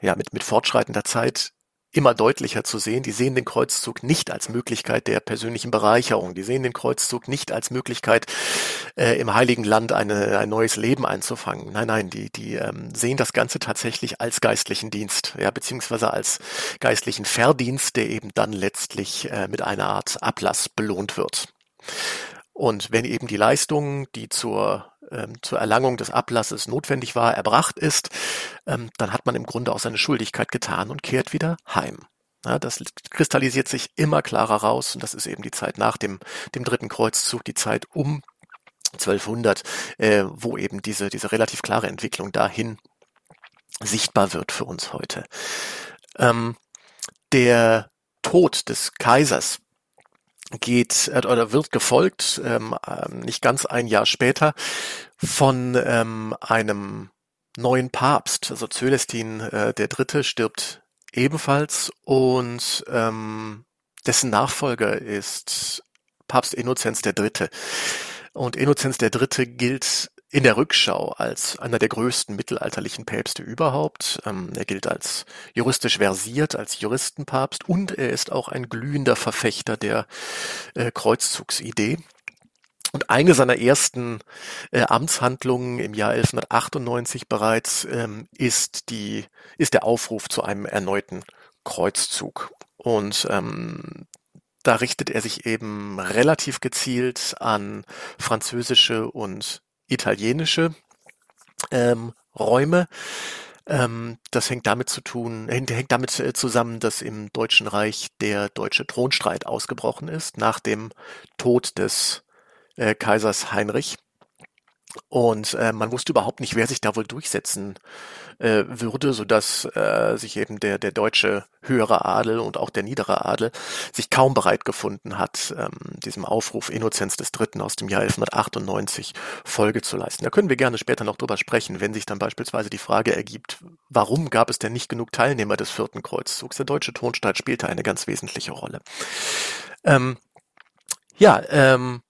ja mit, mit fortschreitender Zeit immer deutlicher zu sehen. Die sehen den Kreuzzug nicht als Möglichkeit der persönlichen Bereicherung. Die sehen den Kreuzzug nicht als Möglichkeit, äh, im Heiligen Land eine, ein neues Leben einzufangen. Nein, nein, die, die ähm, sehen das Ganze tatsächlich als geistlichen Dienst, ja, beziehungsweise als geistlichen Verdienst, der eben dann letztlich äh, mit einer Art Ablass belohnt wird. Und wenn eben die Leistung, die zur ähm, zur Erlangung des Ablasses notwendig war, erbracht ist, ähm, dann hat man im Grunde auch seine Schuldigkeit getan und kehrt wieder heim. Ja, das kristallisiert sich immer klarer raus und das ist eben die Zeit nach dem, dem dritten Kreuzzug, die Zeit um 1200, äh, wo eben diese, diese relativ klare Entwicklung dahin sichtbar wird für uns heute. Ähm, der Tod des Kaisers geht äh, oder wird gefolgt, ähm, ähm, nicht ganz ein Jahr später, von ähm, einem neuen Papst. Also Zölestin äh, der Dritte stirbt ebenfalls und ähm, dessen Nachfolger ist Papst Innozenz der Dritte. Und Innozenz der Dritte gilt in der Rückschau als einer der größten mittelalterlichen Päpste überhaupt. Ähm, er gilt als juristisch versiert, als Juristenpapst und er ist auch ein glühender Verfechter der äh, Kreuzzugsidee. Und eine seiner ersten äh, Amtshandlungen im Jahr 1198 bereits ähm, ist die ist der Aufruf zu einem erneuten Kreuzzug. Und ähm, da richtet er sich eben relativ gezielt an französische und italienische ähm, Räume. Ähm, das hängt damit zu tun, hängt, damit äh, zusammen, dass im Deutschen Reich der deutsche Thronstreit ausgebrochen ist nach dem Tod des äh, Kaisers Heinrich. Und äh, man wusste überhaupt nicht, wer sich da wohl durchsetzen äh, würde, so dass äh, sich eben der der deutsche höhere Adel und auch der niedere Adel sich kaum bereit gefunden hat, ähm, diesem Aufruf Innozenz des Dritten aus dem Jahr 1198 Folge zu leisten. Da können wir gerne später noch drüber sprechen, wenn sich dann beispielsweise die Frage ergibt, warum gab es denn nicht genug Teilnehmer des vierten Kreuzzugs? Der deutsche Tonstaat spielte eine ganz wesentliche Rolle. Ähm, ja, ähm,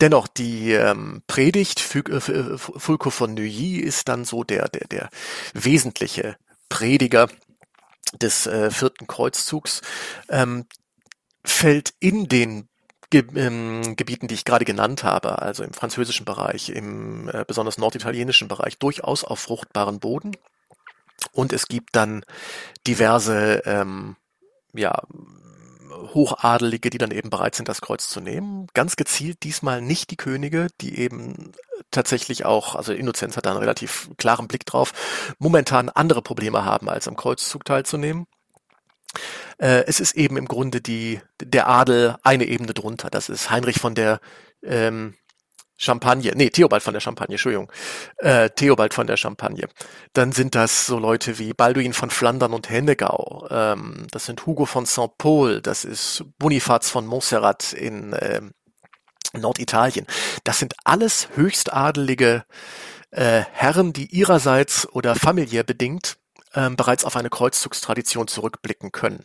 Dennoch, die ähm, Predigt äh, äh, Fulco von Neuilly ist dann so der, der, der wesentliche Prediger des äh, vierten Kreuzzugs, ähm, fällt in den Ge ähm, Gebieten, die ich gerade genannt habe, also im französischen Bereich, im äh, besonders norditalienischen Bereich, durchaus auf fruchtbaren Boden. Und es gibt dann diverse ähm, ja, Hochadelige, die dann eben bereit sind, das Kreuz zu nehmen. Ganz gezielt diesmal nicht die Könige, die eben tatsächlich auch, also Innozenz hat da einen relativ klaren Blick drauf, momentan andere Probleme haben, als am Kreuzzug teilzunehmen. Äh, es ist eben im Grunde die, der Adel eine Ebene drunter. Das ist Heinrich von der ähm, Champagne, nee, Theobald von der Champagne, Entschuldigung, äh, Theobald von der Champagne. Dann sind das so Leute wie Balduin von Flandern und Hennegau, ähm, das sind Hugo von Saint-Paul, das ist Bonifaz von Montserrat in äh, Norditalien. Das sind alles höchstadelige äh, Herren, die ihrerseits oder familiär bedingt ähm, bereits auf eine Kreuzzugstradition zurückblicken können.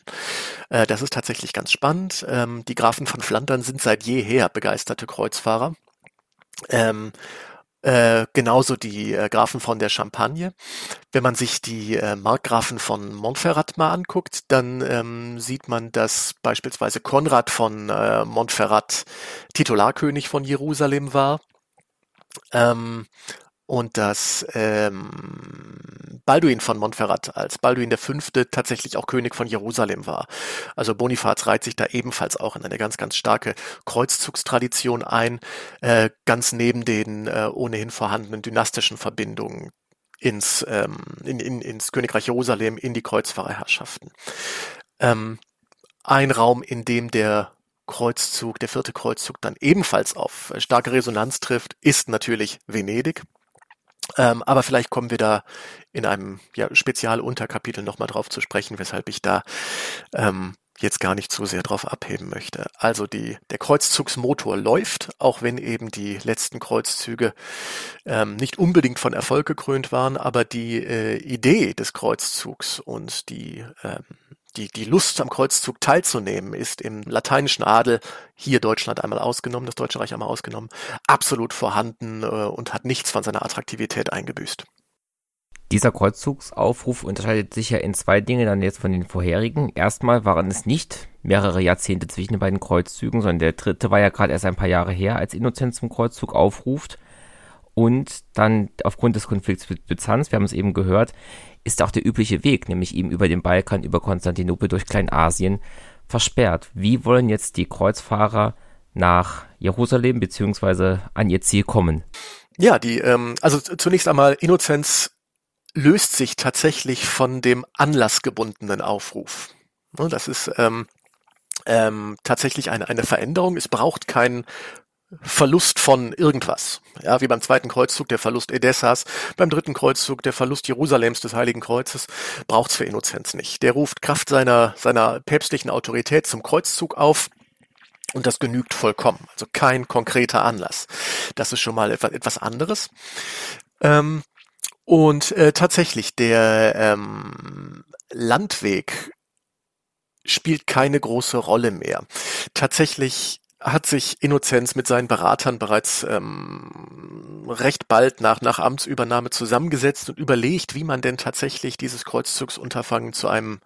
Äh, das ist tatsächlich ganz spannend. Ähm, die Grafen von Flandern sind seit jeher begeisterte Kreuzfahrer. Ähm, äh, genauso die äh, Grafen von der Champagne. Wenn man sich die äh, Markgrafen von Montferrat mal anguckt, dann ähm, sieht man, dass beispielsweise Konrad von äh, Montferrat Titularkönig von Jerusalem war. Ähm, und dass ähm, Balduin von Montferrat als Balduin Fünfte tatsächlich auch König von Jerusalem war. Also Bonifaz reiht sich da ebenfalls auch in eine ganz, ganz starke Kreuzzugstradition ein, äh, ganz neben den äh, ohnehin vorhandenen dynastischen Verbindungen ins, ähm, in, in, ins Königreich Jerusalem, in die Kreuzfahrerherrschaften. Ähm, ein Raum, in dem der Kreuzzug, der vierte Kreuzzug dann ebenfalls auf starke Resonanz trifft, ist natürlich Venedig. Ähm, aber vielleicht kommen wir da in einem ja, Spezialunterkapitel nochmal drauf zu sprechen, weshalb ich da ähm, jetzt gar nicht so sehr drauf abheben möchte. Also die, der Kreuzzugsmotor läuft, auch wenn eben die letzten Kreuzzüge ähm, nicht unbedingt von Erfolg gekrönt waren, aber die äh, Idee des Kreuzzugs und die ähm, die, die Lust am Kreuzzug teilzunehmen ist im lateinischen Adel, hier Deutschland einmal ausgenommen, das Deutsche Reich einmal ausgenommen, absolut vorhanden äh, und hat nichts von seiner Attraktivität eingebüßt. Dieser Kreuzzugsaufruf unterscheidet sich ja in zwei Dingen dann jetzt von den vorherigen. Erstmal waren es nicht mehrere Jahrzehnte zwischen den beiden Kreuzzügen, sondern der dritte war ja gerade erst ein paar Jahre her, als Innozenz zum Kreuzzug aufruft. Und dann aufgrund des Konflikts mit Byzanz, wir haben es eben gehört, ist auch der übliche Weg, nämlich eben über den Balkan, über Konstantinopel, durch Kleinasien versperrt. Wie wollen jetzt die Kreuzfahrer nach Jerusalem beziehungsweise an ihr Ziel kommen? Ja, die, ähm, also zunächst einmal Innozenz löst sich tatsächlich von dem anlassgebundenen Aufruf. Ne, das ist ähm, ähm, tatsächlich eine, eine Veränderung. Es braucht keinen Verlust von irgendwas. Ja, wie beim zweiten Kreuzzug der Verlust Edessas, beim dritten Kreuzzug der Verlust Jerusalems des Heiligen Kreuzes, braucht's für Innozenz nicht. Der ruft Kraft seiner, seiner päpstlichen Autorität zum Kreuzzug auf. Und das genügt vollkommen. Also kein konkreter Anlass. Das ist schon mal etwas, etwas anderes. Ähm, und äh, tatsächlich, der ähm, Landweg spielt keine große Rolle mehr. Tatsächlich hat sich Innozenz mit seinen Beratern bereits ähm, recht bald nach, nach Amtsübernahme zusammengesetzt und überlegt, wie man denn tatsächlich dieses Kreuzzugsunterfangen zu einem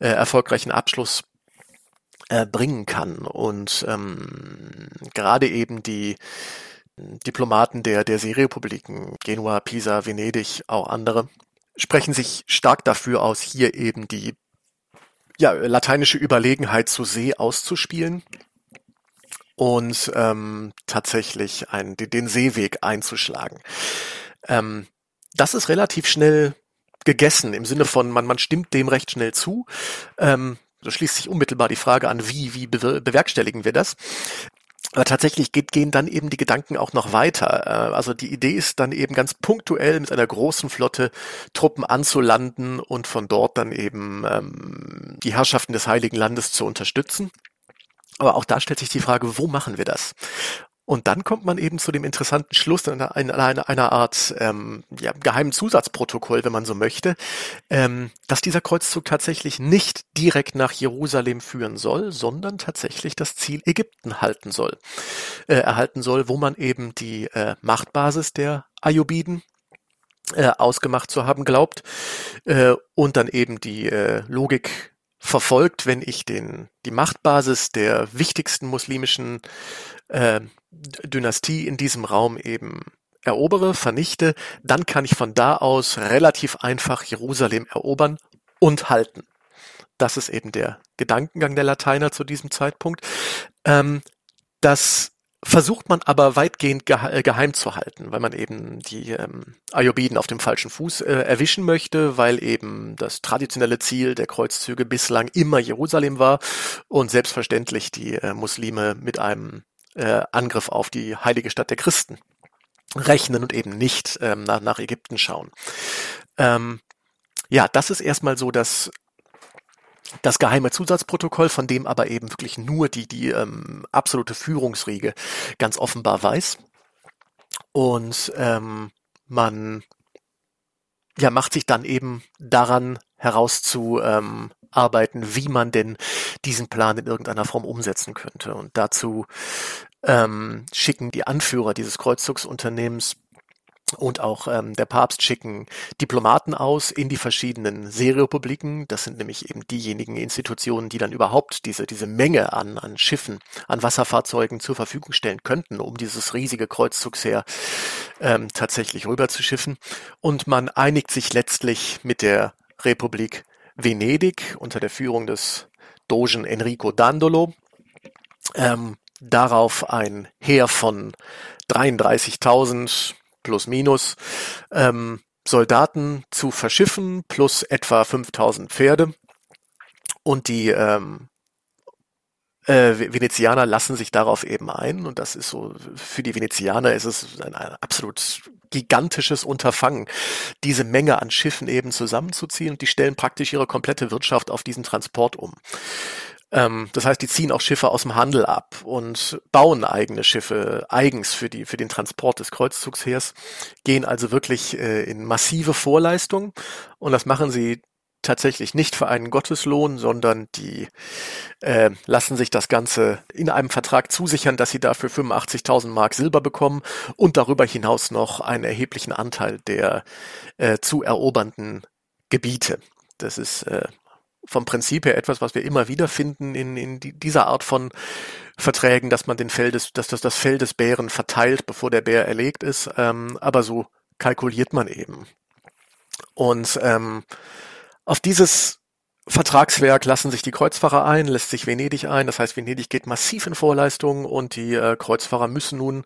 äh, erfolgreichen Abschluss äh, bringen kann. Und ähm, gerade eben die Diplomaten der, der Seerepubliken, Genua, Pisa, Venedig, auch andere, sprechen sich stark dafür aus, hier eben die ja, lateinische Überlegenheit zu See auszuspielen und ähm, tatsächlich einen, den Seeweg einzuschlagen. Ähm, das ist relativ schnell gegessen im Sinne von, man, man stimmt dem recht schnell zu. Ähm, so schließt sich unmittelbar die Frage an, wie, wie bewerkstelligen wir das? Aber tatsächlich geht, gehen dann eben die Gedanken auch noch weiter. Äh, also die Idee ist dann eben ganz punktuell mit einer großen Flotte Truppen anzulanden und von dort dann eben ähm, die Herrschaften des Heiligen Landes zu unterstützen. Aber auch da stellt sich die Frage, wo machen wir das? Und dann kommt man eben zu dem interessanten Schluss in einer, einer, Art ähm, ja, geheimen Zusatzprotokoll, wenn man so möchte, ähm, dass dieser Kreuzzug tatsächlich nicht direkt nach Jerusalem führen soll, sondern tatsächlich das Ziel Ägypten halten soll, äh, erhalten soll, wo man eben die äh, Machtbasis der Ayubiden äh, ausgemacht zu haben glaubt äh, und dann eben die äh, Logik verfolgt, wenn ich den, die Machtbasis der wichtigsten muslimischen äh, Dynastie in diesem Raum eben erobere, vernichte, dann kann ich von da aus relativ einfach Jerusalem erobern und halten. Das ist eben der Gedankengang der Lateiner zu diesem Zeitpunkt. Ähm, das versucht man aber weitgehend äh, geheim zu halten, weil man eben die ähm, Ayubiden auf dem falschen Fuß äh, erwischen möchte, weil eben das traditionelle Ziel der Kreuzzüge bislang immer Jerusalem war und selbstverständlich die äh, Muslime mit einem äh, Angriff auf die heilige Stadt der Christen rechnen und eben nicht ähm, nach, nach Ägypten schauen. Ähm, ja, das ist erstmal so das das geheime Zusatzprotokoll, von dem aber eben wirklich nur die, die ähm, absolute Führungsriege ganz offenbar weiß. Und ähm, man ja, macht sich dann eben daran herauszuarbeiten, ähm, wie man denn diesen Plan in irgendeiner Form umsetzen könnte. Und dazu ähm, schicken die Anführer dieses Kreuzzugsunternehmens und auch ähm, der Papst schicken Diplomaten aus in die verschiedenen Seerepubliken. Das sind nämlich eben diejenigen Institutionen, die dann überhaupt diese, diese Menge an, an Schiffen, an Wasserfahrzeugen zur Verfügung stellen könnten, um dieses riesige Kreuzzugsheer ähm, tatsächlich rüberzuschiffen. Und man einigt sich letztlich mit der Republik Venedig unter der Führung des Dogen Enrico Dandolo ähm, darauf ein Heer von 33.000 plus minus ähm, Soldaten zu verschiffen, plus etwa 5000 Pferde. Und die ähm, äh, Venezianer lassen sich darauf eben ein. Und das ist so, für die Venezianer ist es ein, ein absolut gigantisches Unterfangen, diese Menge an Schiffen eben zusammenzuziehen. Und die stellen praktisch ihre komplette Wirtschaft auf diesen Transport um. Ähm, das heißt, die ziehen auch Schiffe aus dem Handel ab und bauen eigene Schiffe eigens für die für den Transport des Kreuzzugsheers, gehen also wirklich äh, in massive Vorleistungen und das machen sie tatsächlich nicht für einen Gotteslohn, sondern die äh, lassen sich das Ganze in einem Vertrag zusichern, dass sie dafür 85.000 Mark Silber bekommen und darüber hinaus noch einen erheblichen Anteil der äh, zu erobernden Gebiete. Das ist äh, vom Prinzip her etwas, was wir immer wieder finden in, in die, dieser Art von Verträgen, dass man den Fell des, dass das, das Fell des Bären verteilt, bevor der Bär erlegt ist. Ähm, aber so kalkuliert man eben. Und ähm, auf dieses Vertragswerk lassen sich die Kreuzfahrer ein, lässt sich Venedig ein. Das heißt, Venedig geht massiv in Vorleistungen und die äh, Kreuzfahrer müssen nun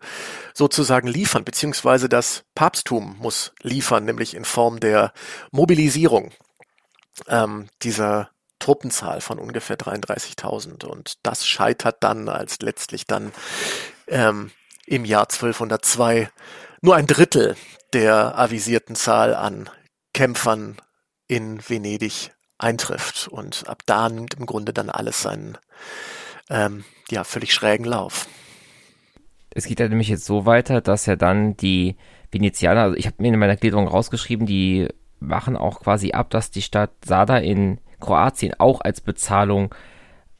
sozusagen liefern, beziehungsweise das Papsttum muss liefern, nämlich in Form der Mobilisierung ähm, dieser Truppenzahl von ungefähr 33.000. Und das scheitert dann, als letztlich dann ähm, im Jahr 1202 nur ein Drittel der avisierten Zahl an Kämpfern in Venedig eintrifft. Und ab da nimmt im Grunde dann alles seinen ähm, ja, völlig schrägen Lauf. Es geht ja nämlich jetzt so weiter, dass ja dann die Venezianer, also ich habe mir in meiner Gliederung rausgeschrieben, die machen auch quasi ab, dass die Stadt Sada in Kroatien auch als Bezahlung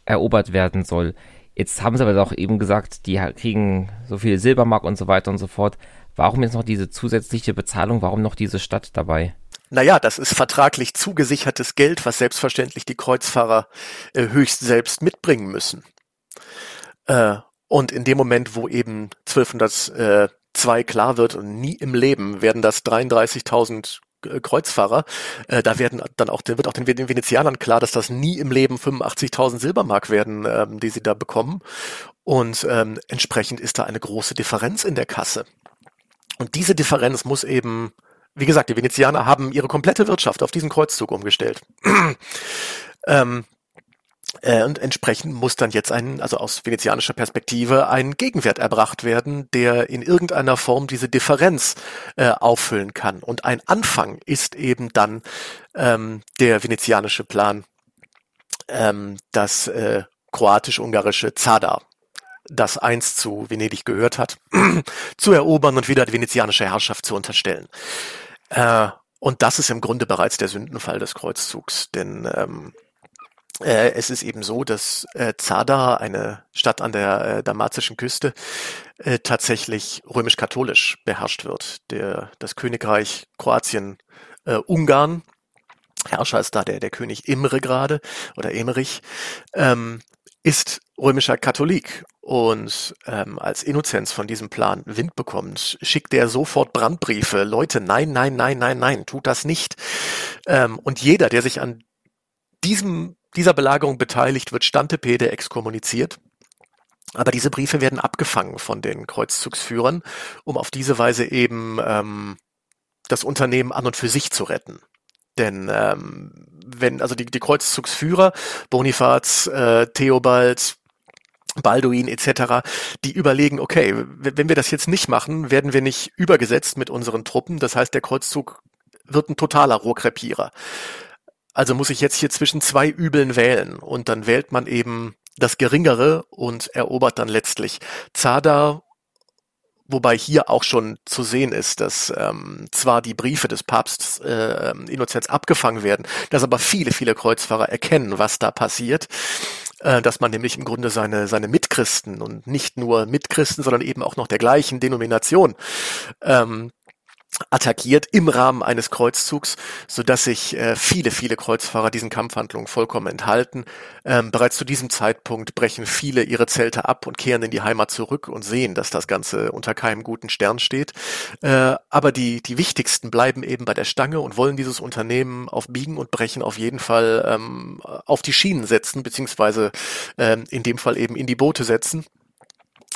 erobert werden soll. Jetzt haben sie aber auch eben gesagt, die kriegen so viel Silbermark und so weiter und so fort. Warum jetzt noch diese zusätzliche Bezahlung? Warum noch diese Stadt dabei? Naja, das ist vertraglich zugesichertes Geld, was selbstverständlich die Kreuzfahrer äh, höchst selbst mitbringen müssen. Äh, und in dem Moment, wo eben 1202 klar wird und nie im Leben werden das 33.000 äh, Kreuzfahrer. Äh, da werden dann auch, wird auch den, Venezianern klar, dass das nie im Leben 85.000 Silbermark werden, ähm, die sie da bekommen. Und ähm, entsprechend ist da eine große Differenz in der Kasse. Und diese Differenz muss eben, wie gesagt, die Venezianer haben ihre komplette Wirtschaft auf diesen Kreuzzug umgestellt. ähm, äh, und entsprechend muss dann jetzt ein, also aus venezianischer Perspektive, ein Gegenwert erbracht werden, der in irgendeiner Form diese Differenz äh, auffüllen kann. Und ein Anfang ist eben dann ähm, der venezianische Plan, ähm, das äh, kroatisch-ungarische Zadar, das einst zu Venedig gehört hat, zu erobern und wieder die venezianische Herrschaft zu unterstellen. Äh, und das ist im Grunde bereits der Sündenfall des Kreuzzugs, denn ähm, äh, es ist eben so, dass äh, Zadar, eine Stadt an der äh, dalmatischen Küste, äh, tatsächlich römisch-katholisch beherrscht wird. Der, das Königreich Kroatien, äh, Ungarn, Herrscher ist da der, der König Imre gerade oder Emmerich, ähm, ist römischer Katholik. Und ähm, als Innozenz von diesem Plan Wind bekommt, schickt er sofort Brandbriefe. Leute, nein, nein, nein, nein, nein, tut das nicht. Ähm, und jeder, der sich an diesem dieser Belagerung beteiligt, wird Stantepede exkommuniziert. Aber diese Briefe werden abgefangen von den Kreuzzugsführern, um auf diese Weise eben ähm, das Unternehmen an und für sich zu retten. Denn ähm, wenn also die, die Kreuzzugsführer, Bonifaz, äh, Theobald, Balduin etc., die überlegen, okay, wenn wir das jetzt nicht machen, werden wir nicht übergesetzt mit unseren Truppen. Das heißt, der Kreuzzug wird ein totaler Rohrkrepierer. Also muss ich jetzt hier zwischen zwei Übeln wählen. Und dann wählt man eben das Geringere und erobert dann letztlich Zadar, wobei hier auch schon zu sehen ist, dass ähm, zwar die Briefe des Papstes äh, Innozenz abgefangen werden, dass aber viele, viele Kreuzfahrer erkennen, was da passiert, äh, dass man nämlich im Grunde seine, seine Mitchristen und nicht nur Mitchristen, sondern eben auch noch der gleichen Denomination ähm, attackiert im Rahmen eines Kreuzzugs, so dass sich äh, viele, viele Kreuzfahrer diesen Kampfhandlungen vollkommen enthalten. Ähm, bereits zu diesem Zeitpunkt brechen viele ihre Zelte ab und kehren in die Heimat zurück und sehen, dass das Ganze unter keinem guten Stern steht. Äh, aber die, die wichtigsten bleiben eben bei der Stange und wollen dieses Unternehmen auf Biegen und Brechen auf jeden Fall ähm, auf die Schienen setzen, beziehungsweise ähm, in dem Fall eben in die Boote setzen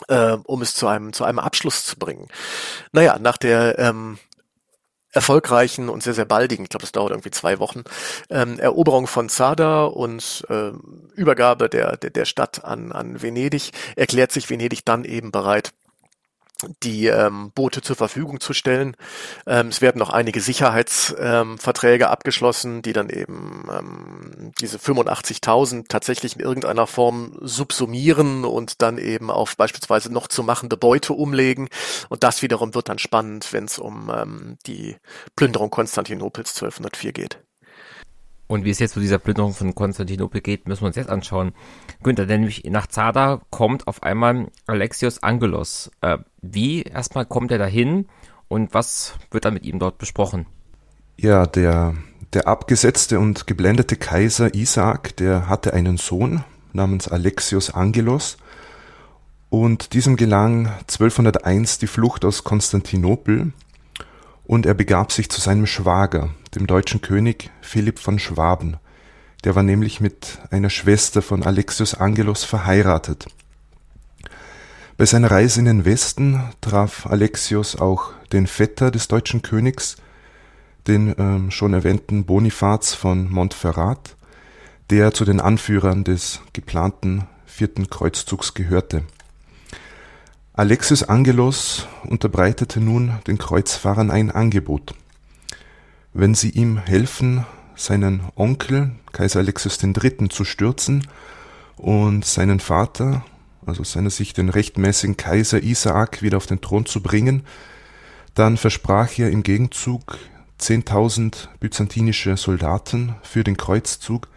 äh, um es zu einem zu einem Abschluss zu bringen. Naja, nach der ähm, erfolgreichen und sehr, sehr baldigen, ich glaube, es dauert irgendwie zwei Wochen, ähm, Eroberung von Zada und äh, Übergabe der, der, der Stadt an, an Venedig, erklärt sich Venedig dann eben bereit, die ähm, Boote zur Verfügung zu stellen. Ähm, es werden noch einige Sicherheitsverträge ähm, abgeschlossen, die dann eben ähm, diese 85.000 tatsächlich in irgendeiner Form subsumieren und dann eben auf beispielsweise noch zu machende Beute umlegen. Und das wiederum wird dann spannend, wenn es um ähm, die Plünderung Konstantinopels 1204 geht. Und wie es jetzt zu dieser Plünderung von Konstantinopel geht, müssen wir uns jetzt anschauen. Günther, nämlich nach Zada kommt auf einmal Alexios Angelos. Äh, wie erstmal kommt er dahin und was wird dann mit ihm dort besprochen? Ja, der, der abgesetzte und geblendete Kaiser Isaak, der hatte einen Sohn namens Alexios Angelos und diesem gelang 1201 die Flucht aus Konstantinopel und er begab sich zu seinem Schwager, dem deutschen König Philipp von Schwaben. Der war nämlich mit einer Schwester von Alexios Angelos verheiratet. Bei seiner Reise in den Westen traf Alexios auch den Vetter des deutschen Königs, den ähm, schon erwähnten Bonifaz von Montferrat, der zu den Anführern des geplanten vierten Kreuzzugs gehörte. Alexios Angelos unterbreitete nun den Kreuzfahrern ein Angebot. Wenn sie ihm helfen, seinen Onkel, Kaiser Alexios III., zu stürzen und seinen Vater, also seiner Sicht den rechtmäßigen Kaiser Isaak, wieder auf den Thron zu bringen, dann versprach er im Gegenzug 10.000 byzantinische Soldaten für den Kreuzzug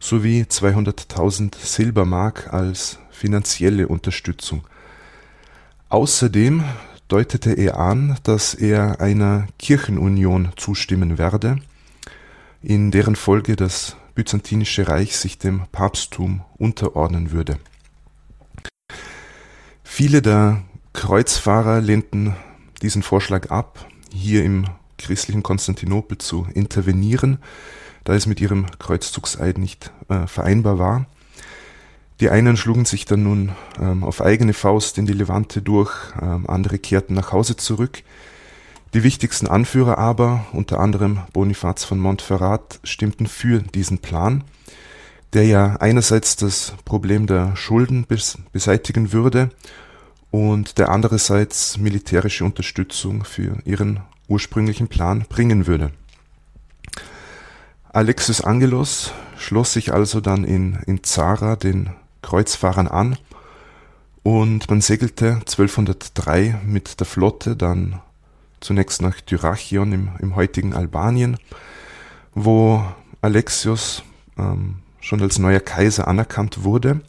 sowie 200.000 Silbermark als finanzielle Unterstützung – Außerdem deutete er an, dass er einer Kirchenunion zustimmen werde, in deren Folge das Byzantinische Reich sich dem Papsttum unterordnen würde. Viele der Kreuzfahrer lehnten diesen Vorschlag ab, hier im christlichen Konstantinopel zu intervenieren, da es mit ihrem Kreuzzugseid nicht äh, vereinbar war. Die einen schlugen sich dann nun ähm, auf eigene Faust in die Levante durch, ähm, andere kehrten nach Hause zurück. Die wichtigsten Anführer aber, unter anderem Bonifaz von Montferrat, stimmten für diesen Plan, der ja einerseits das Problem der Schulden bes beseitigen würde und der andererseits militärische Unterstützung für ihren ursprünglichen Plan bringen würde. Alexis Angelos schloss sich also dann in, in Zara den Kreuzfahrern an und man segelte 1203 mit der Flotte dann zunächst nach Dyrrhachion im, im heutigen Albanien, wo Alexios ähm, schon als neuer Kaiser anerkannt wurde.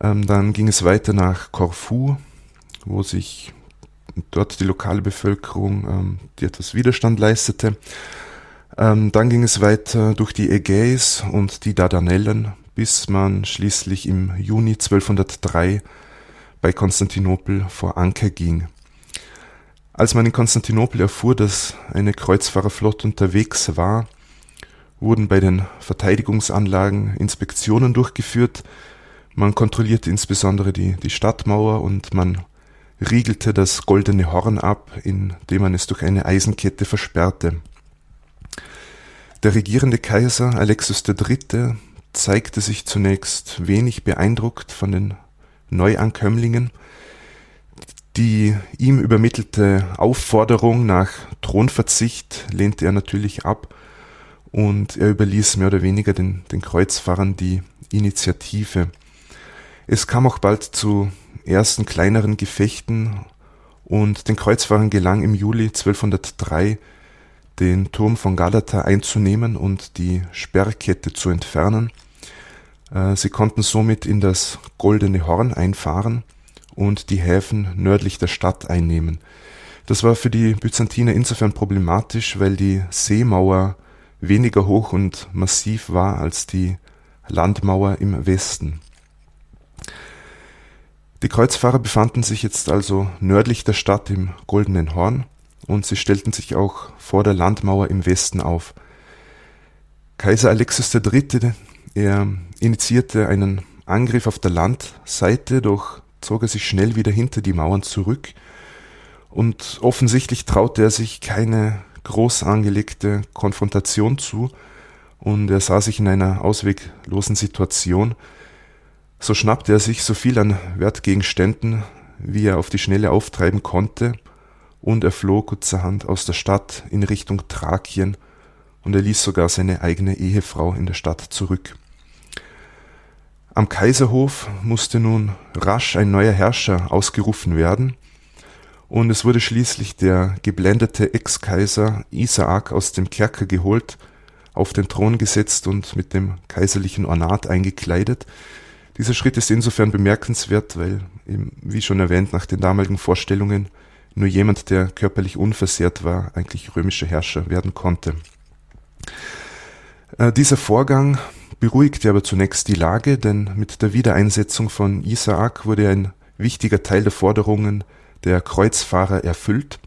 Ähm, dann ging es weiter nach Korfu, wo sich dort die lokale Bevölkerung, ähm, die etwas Widerstand leistete. Ähm, dann ging es weiter durch die Ägäis und die Dardanellen bis man schließlich im Juni 1203 bei Konstantinopel vor Anker ging. Als man in Konstantinopel erfuhr, dass eine Kreuzfahrerflotte unterwegs war, wurden bei den Verteidigungsanlagen Inspektionen durchgeführt, man kontrollierte insbesondere die, die Stadtmauer und man riegelte das goldene Horn ab, indem man es durch eine Eisenkette versperrte. Der regierende Kaiser Alexios III zeigte sich zunächst wenig beeindruckt von den Neuankömmlingen. Die ihm übermittelte Aufforderung nach Thronverzicht lehnte er natürlich ab und er überließ mehr oder weniger den, den Kreuzfahrern die Initiative. Es kam auch bald zu ersten kleineren Gefechten und den Kreuzfahrern gelang im Juli 1203 den Turm von Galata einzunehmen und die Sperrkette zu entfernen. Äh, sie konnten somit in das Goldene Horn einfahren und die Häfen nördlich der Stadt einnehmen. Das war für die Byzantiner insofern problematisch, weil die Seemauer weniger hoch und massiv war als die Landmauer im Westen. Die Kreuzfahrer befanden sich jetzt also nördlich der Stadt im Goldenen Horn und sie stellten sich auch vor der Landmauer im Westen auf. Kaiser Alexis III., er initiierte einen Angriff auf der Landseite, doch zog er sich schnell wieder hinter die Mauern zurück und offensichtlich traute er sich keine groß angelegte Konfrontation zu und er sah sich in einer ausweglosen Situation. So schnappte er sich so viel an Wertgegenständen, wie er auf die Schnelle auftreiben konnte, und er floh kurzerhand aus der Stadt in Richtung Thrakien und er ließ sogar seine eigene Ehefrau in der Stadt zurück. Am Kaiserhof musste nun rasch ein neuer Herrscher ausgerufen werden, und es wurde schließlich der geblendete Ex-Kaiser Isaak aus dem Kerker geholt, auf den Thron gesetzt und mit dem kaiserlichen Ornat eingekleidet. Dieser Schritt ist insofern bemerkenswert, weil, eben, wie schon erwähnt, nach den damaligen Vorstellungen nur jemand, der körperlich unversehrt war, eigentlich römischer Herrscher werden konnte. Äh, dieser Vorgang beruhigte aber zunächst die Lage, denn mit der Wiedereinsetzung von Isaak wurde ein wichtiger Teil der Forderungen der Kreuzfahrer erfüllt.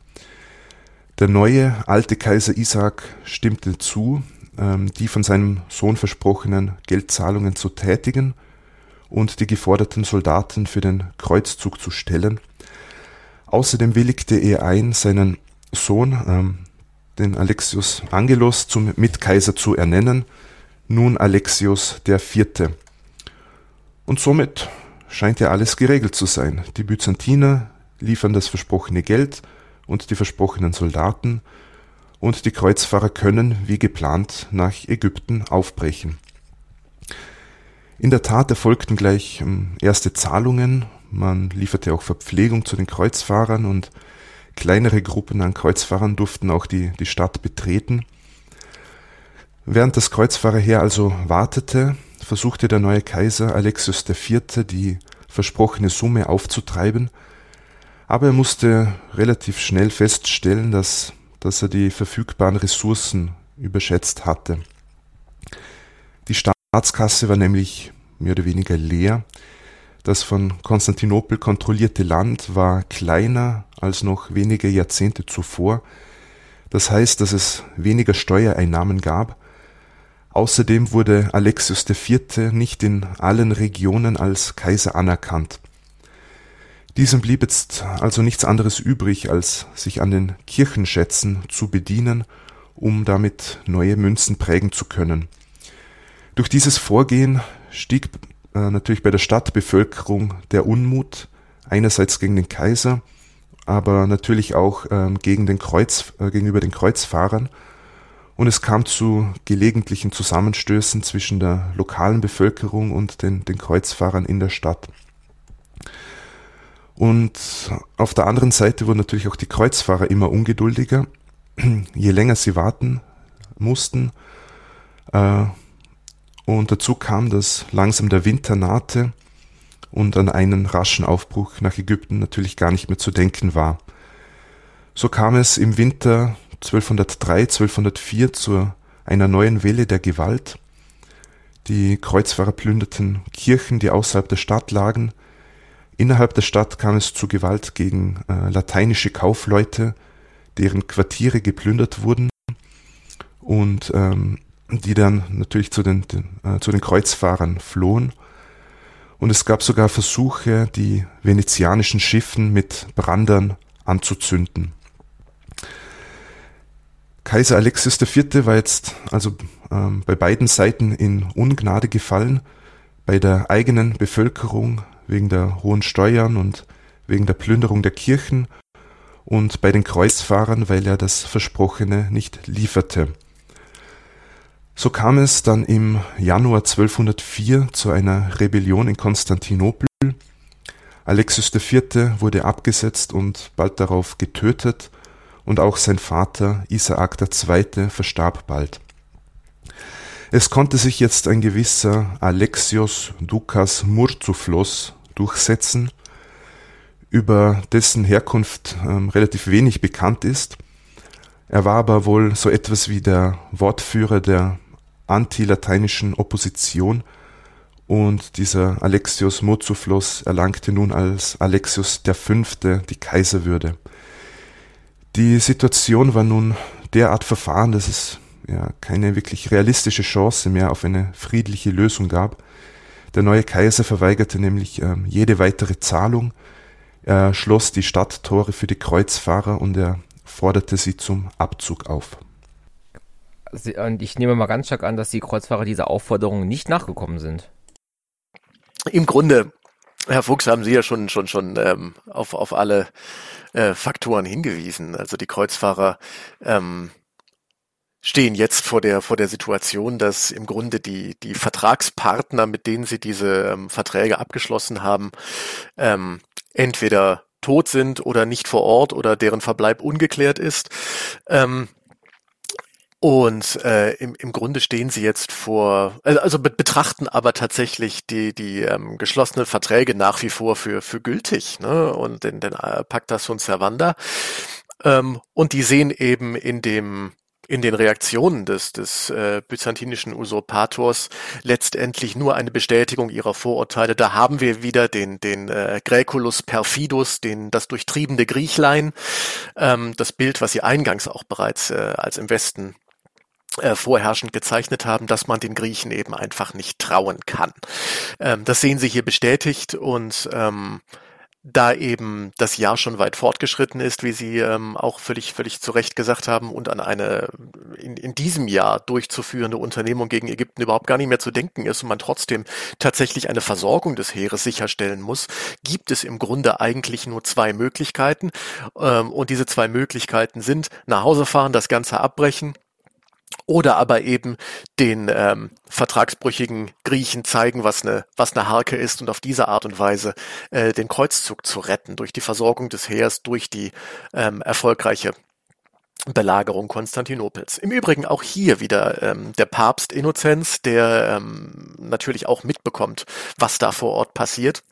Der neue alte Kaiser Isaak stimmte zu, ähm, die von seinem Sohn versprochenen Geldzahlungen zu tätigen und die geforderten Soldaten für den Kreuzzug zu stellen. Außerdem willigte er ein, seinen Sohn, ähm, den Alexius Angelos, zum Mitkaiser zu ernennen, nun der Vierte. Und somit scheint ja alles geregelt zu sein. Die Byzantiner liefern das versprochene Geld und die versprochenen Soldaten, und die Kreuzfahrer können, wie geplant, nach Ägypten aufbrechen. In der Tat erfolgten gleich ähm, erste Zahlungen, man lieferte auch Verpflegung zu den Kreuzfahrern und kleinere Gruppen an Kreuzfahrern durften auch die, die Stadt betreten. Während das Kreuzfahrerheer also wartete, versuchte der neue Kaiser Alexios IV. die versprochene Summe aufzutreiben, aber er musste relativ schnell feststellen, dass, dass er die verfügbaren Ressourcen überschätzt hatte. Die Staatskasse war nämlich mehr oder weniger leer. Das von Konstantinopel kontrollierte Land war kleiner als noch wenige Jahrzehnte zuvor. Das heißt, dass es weniger Steuereinnahmen gab. Außerdem wurde Alexios IV. nicht in allen Regionen als Kaiser anerkannt. Diesem blieb jetzt also nichts anderes übrig, als sich an den Kirchenschätzen zu bedienen, um damit neue Münzen prägen zu können. Durch dieses Vorgehen stieg äh, natürlich bei der Stadtbevölkerung der Unmut, einerseits gegen den Kaiser, aber natürlich auch ähm, gegen den Kreuz, äh, gegenüber den Kreuzfahrern, und es kam zu gelegentlichen Zusammenstößen zwischen der lokalen Bevölkerung und den, den Kreuzfahrern in der Stadt. Und auf der anderen Seite wurden natürlich auch die Kreuzfahrer immer ungeduldiger. Je länger sie warten mussten. Äh, und dazu kam, dass langsam der Winter nahte und an einen raschen Aufbruch nach Ägypten natürlich gar nicht mehr zu denken war. So kam es im Winter 1203, 1204 zu einer neuen Welle der Gewalt. Die Kreuzfahrer plünderten Kirchen, die außerhalb der Stadt lagen, Innerhalb der Stadt kam es zu Gewalt gegen äh, lateinische Kaufleute, deren Quartiere geplündert wurden und ähm, die dann natürlich zu den, den äh, zu den Kreuzfahrern flohen. Und es gab sogar Versuche, die venezianischen Schiffen mit Brandern anzuzünden. Kaiser Alexios IV. war jetzt also ähm, bei beiden Seiten in Ungnade gefallen. Bei der eigenen Bevölkerung wegen der hohen Steuern und wegen der Plünderung der Kirchen und bei den Kreuzfahrern, weil er das Versprochene nicht lieferte. So kam es dann im Januar 1204 zu einer Rebellion in Konstantinopel. Alexios IV. wurde abgesetzt und bald darauf getötet und auch sein Vater Isaak II. verstarb bald. Es konnte sich jetzt ein gewisser Alexios Dukas Murtzouphlos durchsetzen, über dessen Herkunft ähm, relativ wenig bekannt ist. Er war aber wohl so etwas wie der Wortführer der antilateinischen Opposition und dieser Alexios Murtzouphlos erlangte nun als Alexios V. die Kaiserwürde. Die Situation war nun derart verfahren, dass es ja keine wirklich realistische Chance mehr auf eine friedliche Lösung gab. Der neue Kaiser verweigerte nämlich ähm, jede weitere Zahlung. Er schloss die Stadttore für die Kreuzfahrer und er forderte sie zum Abzug auf. Und ich nehme mal ganz stark an, dass die Kreuzfahrer dieser Aufforderung nicht nachgekommen sind. Im Grunde, Herr Fuchs, haben Sie ja schon schon schon ähm, auf auf alle äh, Faktoren hingewiesen. Also die Kreuzfahrer ähm, stehen jetzt vor der vor der Situation, dass im Grunde die die Vertragspartner, mit denen sie diese ähm, Verträge abgeschlossen haben, ähm, entweder tot sind oder nicht vor Ort oder deren Verbleib ungeklärt ist. Ähm, Und äh, im, im Grunde stehen sie jetzt vor, also, also betrachten aber tatsächlich die, die ähm, geschlossenen Verträge nach wie vor für, für gültig ne? und den, den äh, Pacta sunt servanda. Ähm, und die sehen eben in dem in den Reaktionen des, des äh, byzantinischen Usurpators letztendlich nur eine Bestätigung ihrer Vorurteile. Da haben wir wieder den, den äh, Graeculus perfidus, den, das durchtriebene Griechlein, ähm, das Bild, was sie eingangs auch bereits äh, als im Westen äh, vorherrschend gezeichnet haben, dass man den Griechen eben einfach nicht trauen kann. Ähm, das sehen Sie hier bestätigt und ähm, da eben das Jahr schon weit fortgeschritten ist, wie Sie ähm, auch völlig, völlig zu Recht gesagt haben, und an eine in, in diesem Jahr durchzuführende Unternehmung gegen Ägypten überhaupt gar nicht mehr zu denken ist und man trotzdem tatsächlich eine Versorgung des Heeres sicherstellen muss, gibt es im Grunde eigentlich nur zwei Möglichkeiten. Ähm, und diese zwei Möglichkeiten sind nach Hause fahren, das Ganze abbrechen oder aber eben den ähm, vertragsbrüchigen Griechen zeigen, was eine, was eine Harke ist und auf diese Art und Weise äh, den Kreuzzug zu retten, durch die Versorgung des Heers, durch die ähm, erfolgreiche Belagerung Konstantinopels. Im Übrigen auch hier wieder ähm, der Papst Innozenz, der ähm, natürlich auch mitbekommt, was da vor Ort passiert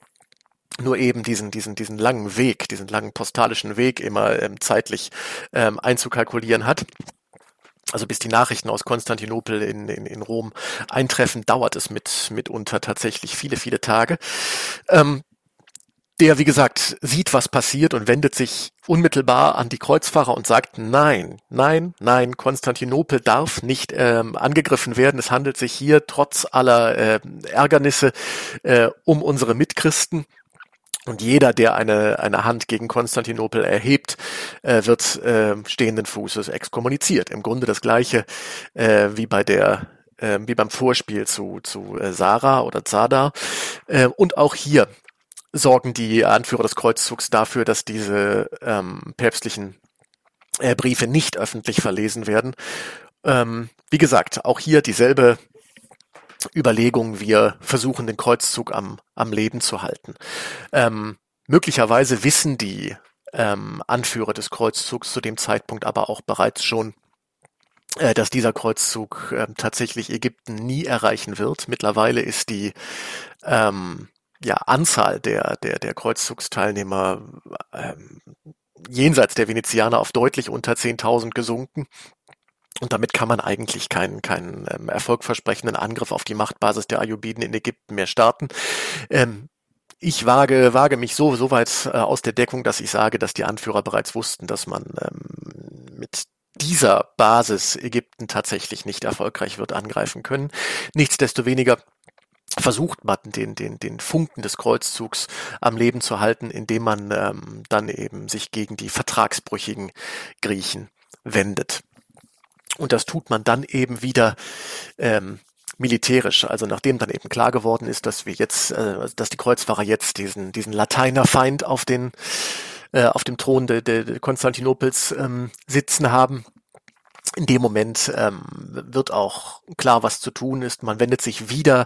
nur eben diesen, diesen, diesen langen Weg, diesen langen postalischen Weg immer ähm, zeitlich ähm, einzukalkulieren hat. Also bis die Nachrichten aus Konstantinopel in, in, in Rom eintreffen, dauert es mit mitunter tatsächlich viele, viele Tage. Ähm, der, wie gesagt, sieht, was passiert und wendet sich unmittelbar an die Kreuzfahrer und sagt, nein, nein, nein, Konstantinopel darf nicht ähm, angegriffen werden. Es handelt sich hier trotz aller äh, Ärgernisse äh, um unsere Mitchristen. Und jeder, der eine, eine Hand gegen Konstantinopel erhebt, äh, wird äh, stehenden Fußes exkommuniziert. Im Grunde das gleiche äh, wie bei der äh, wie beim Vorspiel zu, zu äh, Sarah oder Zada. Äh, und auch hier sorgen die Anführer des Kreuzzugs dafür, dass diese ähm, päpstlichen äh, Briefe nicht öffentlich verlesen werden. Ähm, wie gesagt, auch hier dieselbe Überlegung, wir versuchen den Kreuzzug am, am Leben zu halten. Ähm, möglicherweise wissen die ähm, Anführer des Kreuzzugs zu dem Zeitpunkt aber auch bereits schon, äh, dass dieser Kreuzzug äh, tatsächlich Ägypten nie erreichen wird. Mittlerweile ist die ähm, ja, Anzahl der, der, der Kreuzzugsteilnehmer ähm, jenseits der Venezianer auf deutlich unter 10.000 gesunken. Und damit kann man eigentlich keinen, keinen ähm, erfolgversprechenden Angriff auf die Machtbasis der Ayyubiden in Ägypten mehr starten. Ähm, ich wage, wage mich so, so weit äh, aus der Deckung, dass ich sage, dass die Anführer bereits wussten, dass man ähm, mit dieser Basis Ägypten tatsächlich nicht erfolgreich wird angreifen können. Nichtsdestoweniger versucht man den, den, den Funken des Kreuzzugs am Leben zu halten, indem man ähm, dann eben sich gegen die vertragsbrüchigen Griechen wendet. Und das tut man dann eben wieder ähm, militärisch. Also nachdem dann eben klar geworden ist, dass wir jetzt, äh, dass die Kreuzfahrer jetzt diesen, diesen Lateinerfeind auf den äh, auf dem Thron de, de, de Konstantinopels ähm, sitzen haben. In dem Moment ähm, wird auch klar, was zu tun ist. Man wendet sich wieder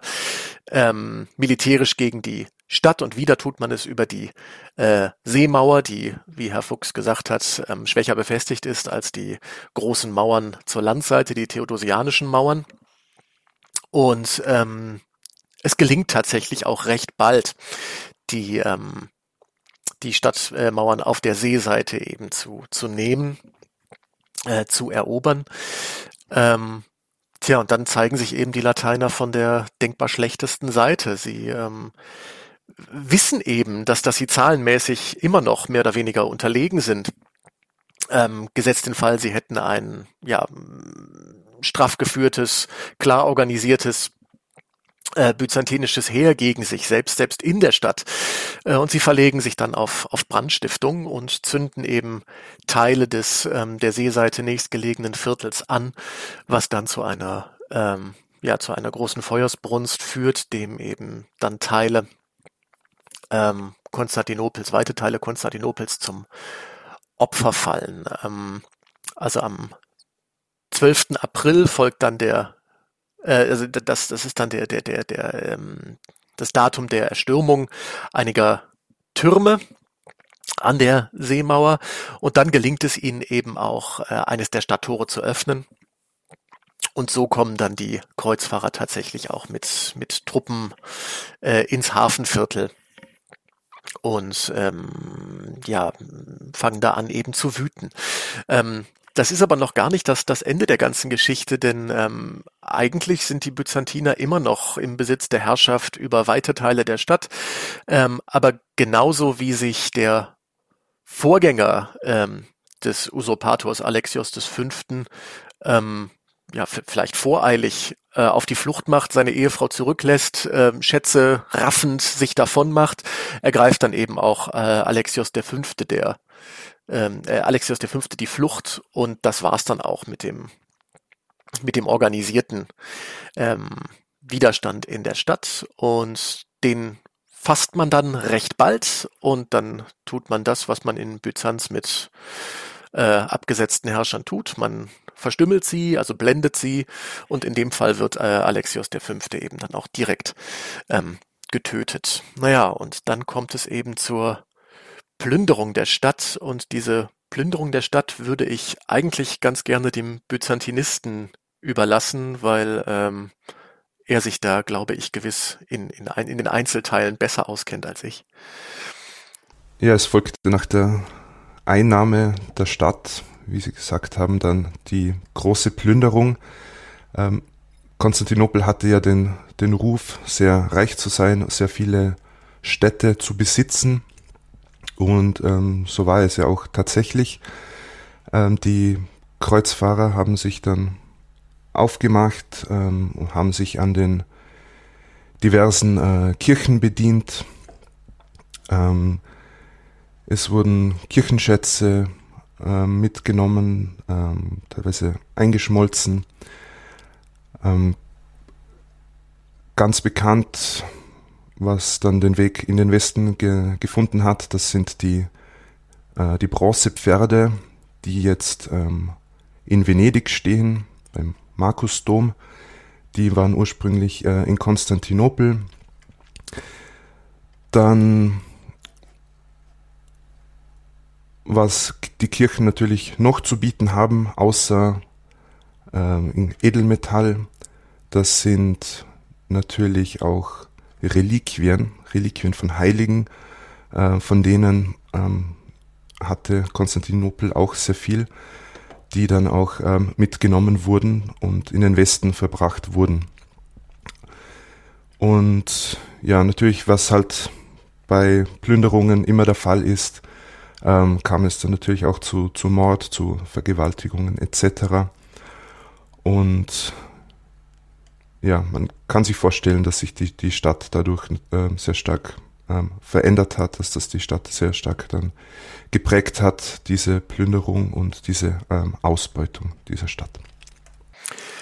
ähm, militärisch gegen die Stadt und wieder tut man es über die äh, Seemauer, die, wie Herr Fuchs gesagt hat, ähm, schwächer befestigt ist als die großen Mauern zur Landseite, die theodosianischen Mauern. Und ähm, es gelingt tatsächlich auch recht bald, die, ähm, die Stadtmauern auf der Seeseite eben zu, zu nehmen, äh, zu erobern. Ähm, tja, und dann zeigen sich eben die Lateiner von der denkbar schlechtesten Seite. Sie ähm, wissen eben, dass, dass sie zahlenmäßig immer noch mehr oder weniger unterlegen sind. Ähm, gesetzt den Fall, sie hätten ein ja, straff geführtes, klar organisiertes äh, byzantinisches Heer gegen sich selbst, selbst in der Stadt. Äh, und sie verlegen sich dann auf, auf Brandstiftung und zünden eben Teile des ähm, der Seeseite nächstgelegenen Viertels an, was dann zu einer ähm, ja zu einer großen Feuersbrunst führt, dem eben dann Teile ähm, Konstantinopels, weite Teile Konstantinopels zum Opfer fallen. Ähm, also am 12. April folgt dann der, äh, also das, das ist dann der, der, der, der, ähm, das Datum der Erstürmung einiger Türme an der Seemauer und dann gelingt es ihnen eben auch, äh, eines der Stadttore zu öffnen Und so kommen dann die Kreuzfahrer tatsächlich auch mit, mit Truppen äh, ins Hafenviertel und ähm, ja, fangen da an eben zu wüten. Ähm, das ist aber noch gar nicht das, das Ende der ganzen Geschichte, denn ähm, eigentlich sind die Byzantiner immer noch im Besitz der Herrschaft über weite Teile der Stadt. Ähm, aber genauso wie sich der Vorgänger ähm, des Usurpators Alexios V. Ähm, ja, vielleicht voreilig äh, auf die Flucht macht, seine Ehefrau zurücklässt, äh, Schätze raffend sich davon macht, ergreift dann eben auch äh, Alexios V., der ähm, äh, Alexios V. die Flucht und das war's dann auch mit dem mit dem organisierten ähm, Widerstand in der Stadt und den fasst man dann recht bald und dann tut man das, was man in Byzanz mit äh, abgesetzten Herrschern tut. Man verstümmelt sie, also blendet sie und in dem Fall wird äh, Alexios V. eben dann auch direkt ähm, getötet. Naja, und dann kommt es eben zur Plünderung der Stadt und diese Plünderung der Stadt würde ich eigentlich ganz gerne dem Byzantinisten überlassen, weil ähm, er sich da, glaube ich, gewiss in, in, in den Einzelteilen besser auskennt als ich. Ja, es folgte nach der Einnahme der Stadt, wie Sie gesagt haben, dann die große Plünderung. Ähm, Konstantinopel hatte ja den, den Ruf, sehr reich zu sein, sehr viele Städte zu besitzen. Und ähm, so war es ja auch tatsächlich. Ähm, die Kreuzfahrer haben sich dann aufgemacht ähm, und haben sich an den diversen äh, Kirchen bedient. Ähm, es wurden Kirchenschätze äh, mitgenommen, ähm, teilweise eingeschmolzen. Ähm, ganz bekannt, was dann den Weg in den Westen ge gefunden hat, das sind die, äh, die Bronzepferde, die jetzt ähm, in Venedig stehen, beim Markusdom. Die waren ursprünglich äh, in Konstantinopel. Dann, was die Kirchen natürlich noch zu bieten haben, außer äh, Edelmetall, das sind natürlich auch Reliquien, Reliquien von Heiligen, äh, von denen ähm, hatte Konstantinopel auch sehr viel die dann auch ähm, mitgenommen wurden und in den Westen verbracht wurden. Und ja, natürlich, was halt bei Plünderungen immer der Fall ist, ähm, kam es dann natürlich auch zu, zu Mord, zu Vergewaltigungen etc. Und ja, man kann sich vorstellen, dass sich die, die Stadt dadurch äh, sehr stark ähm, verändert hat, dass das die Stadt sehr stark dann geprägt hat, diese Plünderung und diese ähm, Ausbeutung dieser Stadt.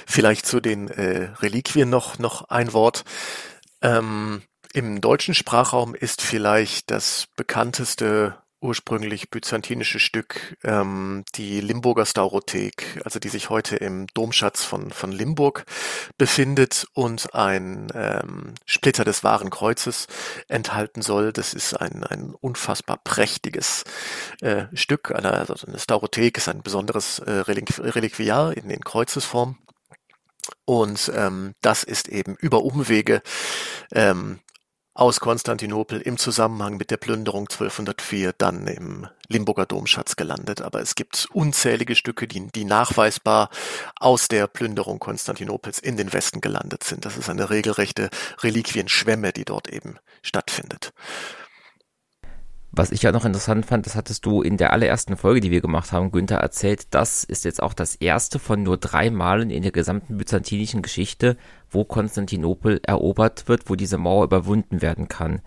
Vielleicht zu den äh, Reliquien noch, noch ein Wort. Ähm, Im deutschen Sprachraum ist vielleicht das bekannteste ursprünglich byzantinische Stück, ähm, die Limburger Staurothek, also die sich heute im Domschatz von, von Limburg befindet und ein ähm, Splitter des Wahren Kreuzes enthalten soll. Das ist ein, ein unfassbar prächtiges äh, Stück. Eine, also eine Staurothek ist ein besonderes äh, Reliqu Reliquiar in, in Kreuzesform. Und ähm, das ist eben über Umwege ähm, aus Konstantinopel im Zusammenhang mit der Plünderung 1204 dann im Limburger Domschatz gelandet. Aber es gibt unzählige Stücke, die, die nachweisbar aus der Plünderung Konstantinopels in den Westen gelandet sind. Das ist eine regelrechte Reliquienschwemme, die dort eben stattfindet. Was ich ja noch interessant fand, das hattest du in der allerersten Folge, die wir gemacht haben, Günther erzählt, das ist jetzt auch das erste von nur drei Malen in der gesamten byzantinischen Geschichte, wo Konstantinopel erobert wird, wo diese Mauer überwunden werden kann.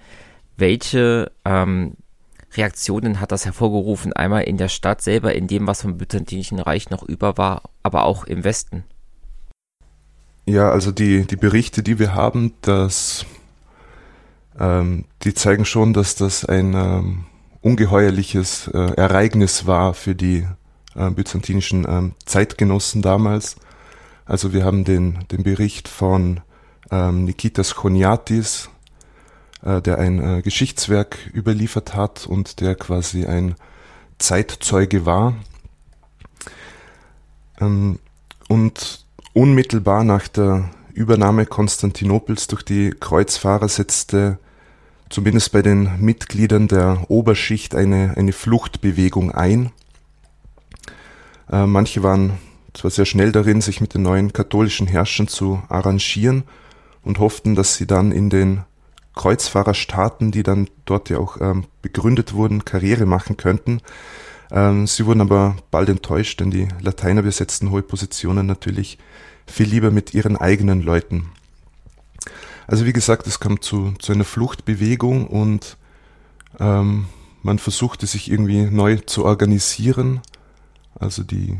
Welche ähm, Reaktionen hat das hervorgerufen? Einmal in der Stadt selber, in dem, was vom byzantinischen Reich noch über war, aber auch im Westen. Ja, also die, die Berichte, die wir haben, dass ähm, die zeigen schon, dass das ein ähm, ungeheuerliches äh, Ereignis war für die äh, byzantinischen ähm, Zeitgenossen damals. Also wir haben den, den Bericht von ähm, Nikitas Choniatis, äh, der ein äh, Geschichtswerk überliefert hat und der quasi ein Zeitzeuge war. Ähm, und unmittelbar nach der Übernahme Konstantinopels durch die Kreuzfahrer setzte zumindest bei den Mitgliedern der Oberschicht eine, eine Fluchtbewegung ein. Äh, manche waren zwar sehr schnell darin, sich mit den neuen katholischen Herrschern zu arrangieren und hofften, dass sie dann in den Kreuzfahrerstaaten, die dann dort ja auch ähm, begründet wurden, Karriere machen könnten. Ähm, sie wurden aber bald enttäuscht, denn die Lateiner besetzten hohe Positionen natürlich viel lieber mit ihren eigenen Leuten. Also wie gesagt, es kam zu, zu einer Fluchtbewegung und ähm, man versuchte sich irgendwie neu zu organisieren. Also die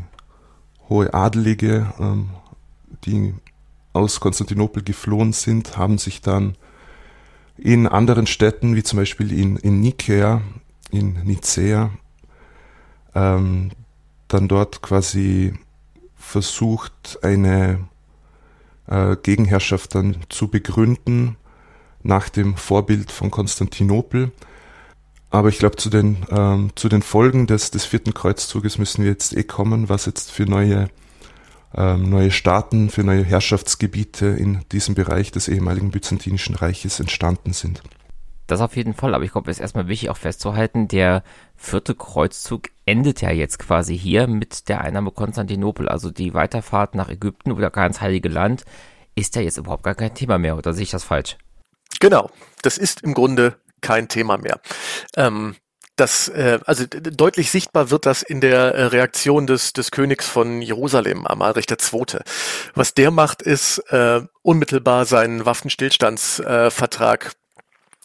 hohe Adelige, ähm, die aus Konstantinopel geflohen sind, haben sich dann in anderen Städten, wie zum Beispiel in, in Nikäa, in Nicea, ähm, dann dort quasi versucht, eine äh, Gegenherrschaft dann zu begründen, nach dem Vorbild von Konstantinopel. Aber ich glaube, zu den, ähm, zu den Folgen des, des vierten Kreuzzuges müssen wir jetzt eh kommen, was jetzt für neue, ähm, neue Staaten, für neue Herrschaftsgebiete in diesem Bereich des ehemaligen Byzantinischen Reiches entstanden sind. Das auf jeden Fall, aber ich glaube, es ist erstmal wichtig auch festzuhalten, der vierte Kreuzzug endet ja jetzt quasi hier mit der Einnahme Konstantinopel. Also die Weiterfahrt nach Ägypten oder gar ins Heilige Land ist ja jetzt überhaupt gar kein Thema mehr, oder sehe ich das falsch? Genau, das ist im Grunde kein Thema mehr. Ähm, das, äh, also deutlich sichtbar wird das in der äh, Reaktion des, des Königs von Jerusalem, Amalrich II. Was der macht, ist äh, unmittelbar seinen Waffenstillstandsvertrag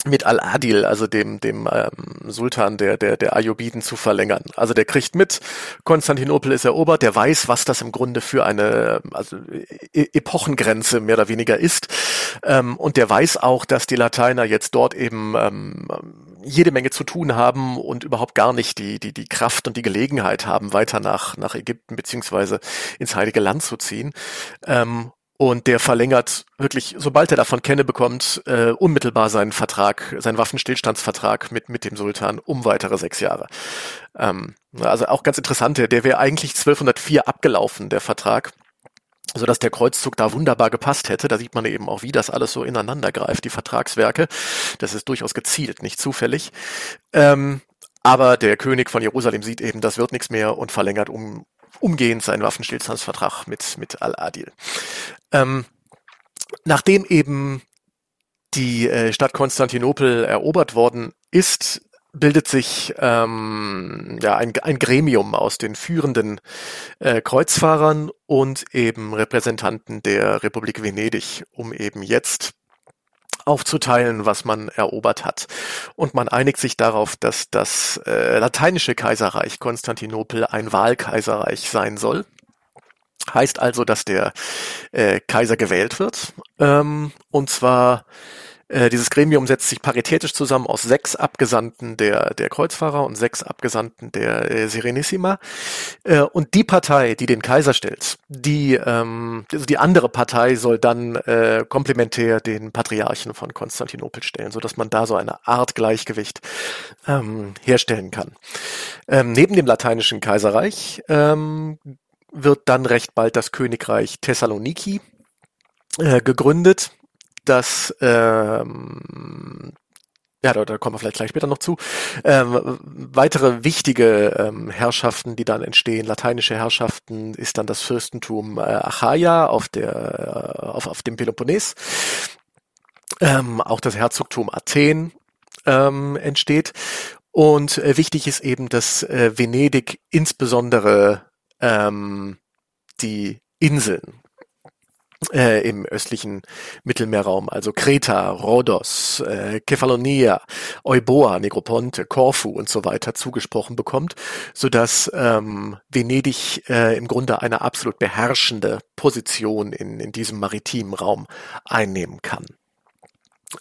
mit Al-Adil, also dem, dem ähm, Sultan der, der, der Ayyubiden, zu verlängern. Also der kriegt mit, Konstantinopel ist erobert, der weiß, was das im Grunde für eine also e Epochengrenze mehr oder weniger ist. Ähm, und der weiß auch, dass die Lateiner jetzt dort eben ähm, jede Menge zu tun haben und überhaupt gar nicht die, die, die Kraft und die Gelegenheit haben, weiter nach, nach Ägypten beziehungsweise ins Heilige Land zu ziehen. Ähm, und der verlängert wirklich, sobald er davon Kenne bekommt, äh, unmittelbar seinen Vertrag, seinen Waffenstillstandsvertrag mit, mit dem Sultan um weitere sechs Jahre. Ähm, also auch ganz interessant, der, der wäre eigentlich 1204 abgelaufen, der Vertrag so dass der Kreuzzug da wunderbar gepasst hätte. Da sieht man eben auch, wie das alles so ineinander greift, die Vertragswerke. Das ist durchaus gezielt, nicht zufällig. Ähm, aber der König von Jerusalem sieht eben, das wird nichts mehr und verlängert um umgehend seinen Waffenstillstandsvertrag mit, mit Al-Adil. Ähm, nachdem eben die äh, Stadt Konstantinopel erobert worden ist, bildet sich ähm, ja ein, ein Gremium aus den führenden äh, Kreuzfahrern und eben Repräsentanten der Republik Venedig, um eben jetzt aufzuteilen, was man erobert hat. Und man einigt sich darauf, dass das äh, lateinische Kaiserreich Konstantinopel ein Wahlkaiserreich sein soll. Heißt also, dass der äh, Kaiser gewählt wird. Ähm, und zwar dieses Gremium setzt sich paritätisch zusammen aus sechs Abgesandten der, der Kreuzfahrer und sechs Abgesandten der äh, Serenissima. Äh, und die Partei, die den Kaiser stellt, die, ähm, also die andere Partei soll dann äh, komplementär den Patriarchen von Konstantinopel stellen, so dass man da so eine Art Gleichgewicht ähm, herstellen kann. Ähm, neben dem lateinischen Kaiserreich ähm, wird dann recht bald das Königreich Thessaloniki äh, gegründet dass ähm, ja, da, da kommen wir vielleicht gleich später noch zu. Ähm, weitere wichtige ähm, Herrschaften, die dann entstehen, lateinische Herrschaften, ist dann das Fürstentum äh, Achaia auf der äh, auf, auf dem Peloponnes. Ähm, auch das Herzogtum Athen ähm, entsteht. Und äh, wichtig ist eben, dass äh, Venedig insbesondere ähm, die Inseln äh, im östlichen Mittelmeerraum, also Kreta, Rhodos, äh, Kefalonia, Euboa, Negroponte, Korfu und so weiter zugesprochen bekommt, so dass ähm, Venedig äh, im Grunde eine absolut beherrschende Position in, in diesem maritimen Raum einnehmen kann.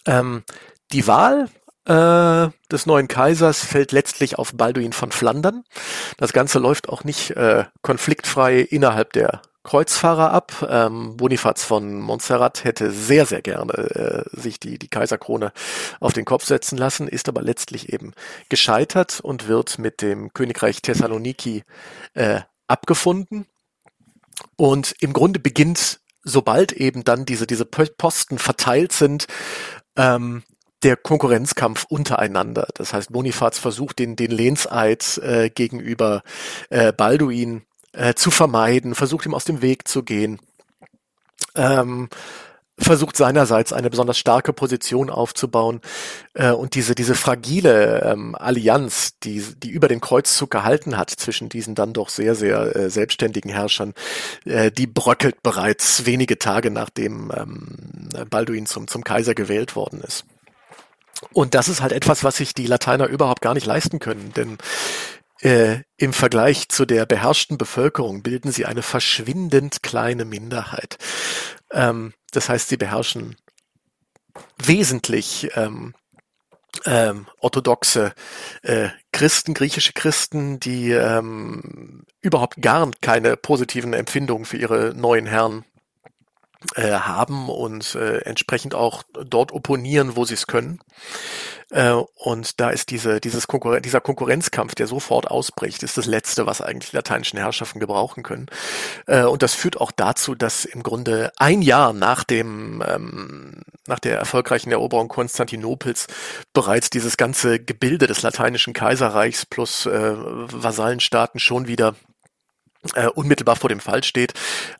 Ähm, die Wahl äh, des neuen Kaisers fällt letztlich auf Balduin von Flandern. Das Ganze läuft auch nicht äh, konfliktfrei innerhalb der Kreuzfahrer ab. Ähm, Bonifaz von Montserrat hätte sehr, sehr gerne äh, sich die, die Kaiserkrone auf den Kopf setzen lassen, ist aber letztlich eben gescheitert und wird mit dem Königreich Thessaloniki äh, abgefunden. Und im Grunde beginnt sobald eben dann diese, diese Posten verteilt sind, ähm, der Konkurrenzkampf untereinander. Das heißt, Bonifaz versucht den, den Lehnseid äh, gegenüber äh, Balduin äh, zu vermeiden, versucht ihm aus dem Weg zu gehen. Ähm, versucht seinerseits eine besonders starke Position aufzubauen äh, und diese diese fragile ähm, Allianz, die die über den Kreuzzug gehalten hat zwischen diesen dann doch sehr sehr äh, selbstständigen Herrschern, äh, die bröckelt bereits wenige Tage nachdem ähm, Balduin zum zum Kaiser gewählt worden ist. Und das ist halt etwas, was sich die Lateiner überhaupt gar nicht leisten können, denn äh, im Vergleich zu der beherrschten Bevölkerung bilden sie eine verschwindend kleine Minderheit. Ähm, das heißt, sie beherrschen wesentlich ähm, ähm, orthodoxe äh, Christen, griechische Christen, die ähm, überhaupt gar keine positiven Empfindungen für ihre neuen Herren äh, haben und äh, entsprechend auch dort opponieren, wo sie es können. Äh, und da ist diese, dieses Konkurren dieser Konkurrenzkampf, der sofort ausbricht, ist das Letzte, was eigentlich lateinischen Herrschaften gebrauchen können. Äh, und das führt auch dazu, dass im Grunde ein Jahr nach dem, ähm, nach der erfolgreichen Eroberung Konstantinopels bereits dieses ganze Gebilde des lateinischen Kaiserreichs plus äh, Vasallenstaaten schon wieder äh, unmittelbar vor dem Fall steht,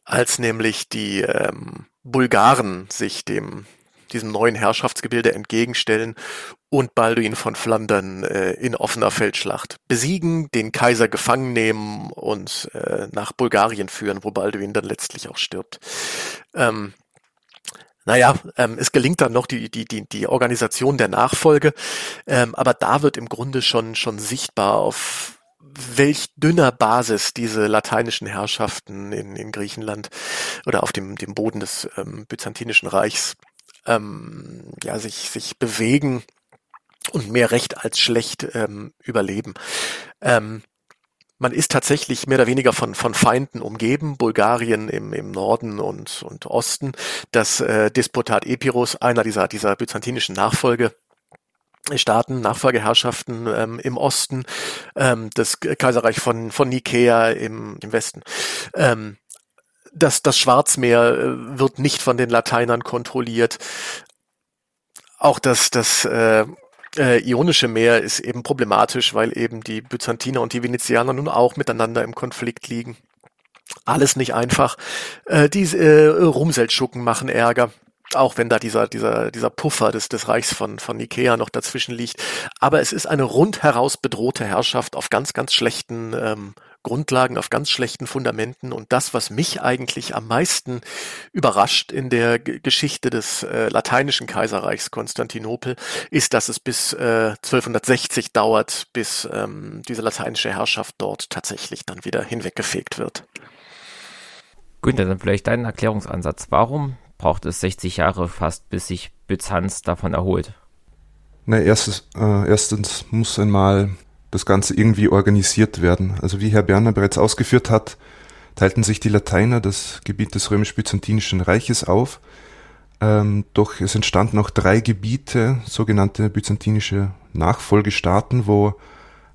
als nämlich die ähm, Bulgaren sich dem diesem neuen Herrschaftsgebilde entgegenstellen und Balduin von Flandern äh, in offener Feldschlacht besiegen, den Kaiser gefangen nehmen und äh, nach Bulgarien führen, wo Balduin dann letztlich auch stirbt. Ähm, naja, ähm, es gelingt dann noch die, die, die, die Organisation der Nachfolge, ähm, aber da wird im Grunde schon, schon sichtbar, auf welch dünner Basis diese lateinischen Herrschaften in, in Griechenland oder auf dem, dem Boden des ähm, Byzantinischen Reichs ähm, ja, sich, sich bewegen und mehr recht als schlecht ähm, überleben. Ähm, man ist tatsächlich mehr oder weniger von, von Feinden umgeben, Bulgarien im, im Norden und, und Osten, das äh, Despotat Epirus, einer dieser, dieser byzantinischen Nachfolge, Staaten, Nachfolgeherrschaften ähm, im Osten, ähm, das Kaiserreich von, von Nikea im, im Westen. Ähm, das, das Schwarzmeer äh, wird nicht von den Lateinern kontrolliert. Auch das, das äh, äh, Ionische Meer ist eben problematisch, weil eben die Byzantiner und die Venezianer nun auch miteinander im Konflikt liegen. Alles nicht einfach. Äh, die äh, Rumseldschucken machen Ärger auch wenn da dieser, dieser, dieser Puffer des, des Reichs von, von Ikea noch dazwischen liegt. Aber es ist eine rundheraus bedrohte Herrschaft auf ganz, ganz schlechten ähm, Grundlagen, auf ganz schlechten Fundamenten. Und das, was mich eigentlich am meisten überrascht in der G Geschichte des äh, lateinischen Kaiserreichs Konstantinopel, ist, dass es bis äh, 1260 dauert, bis ähm, diese lateinische Herrschaft dort tatsächlich dann wieder hinweggefegt wird. Günther, dann vielleicht deinen Erklärungsansatz. Warum braucht es 60 Jahre fast, bis sich Byzanz davon erholt? Na, erstes, äh, erstens muss einmal das Ganze irgendwie organisiert werden. Also wie Herr Berner bereits ausgeführt hat, teilten sich die Lateiner das Gebiet des römisch-byzantinischen Reiches auf. Ähm, doch es entstanden auch drei Gebiete, sogenannte byzantinische Nachfolgestaaten, wo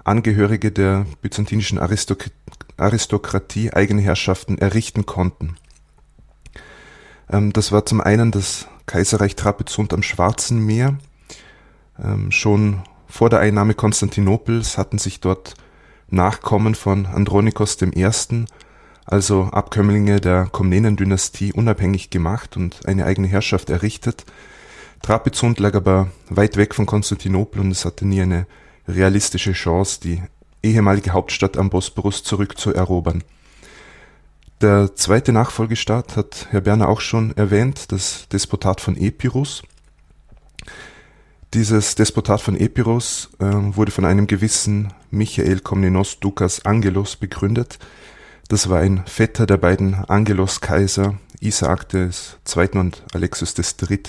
Angehörige der byzantinischen Aristok Aristokratie eigene Herrschaften errichten konnten. Ähm, das war zum einen das Kaiserreich Trapezunt am Schwarzen Meer. Ähm, schon vor der Einnahme Konstantinopels hatten sich dort Nachkommen von Andronikos I., also Abkömmlinge der Komnenendynastie, unabhängig gemacht und eine eigene Herrschaft errichtet. Trapezunt lag aber weit weg von Konstantinopel und es hatte nie eine realistische Chance, die ehemalige Hauptstadt am Bosporus zurückzuerobern. Der zweite Nachfolgestaat hat Herr Berner auch schon erwähnt, das Despotat von Epirus. Dieses Despotat von Epirus äh, wurde von einem gewissen Michael Komnenos Dukas Angelos begründet. Das war ein Vetter der beiden Angelos-Kaiser Isaak des II. und Alexios des III.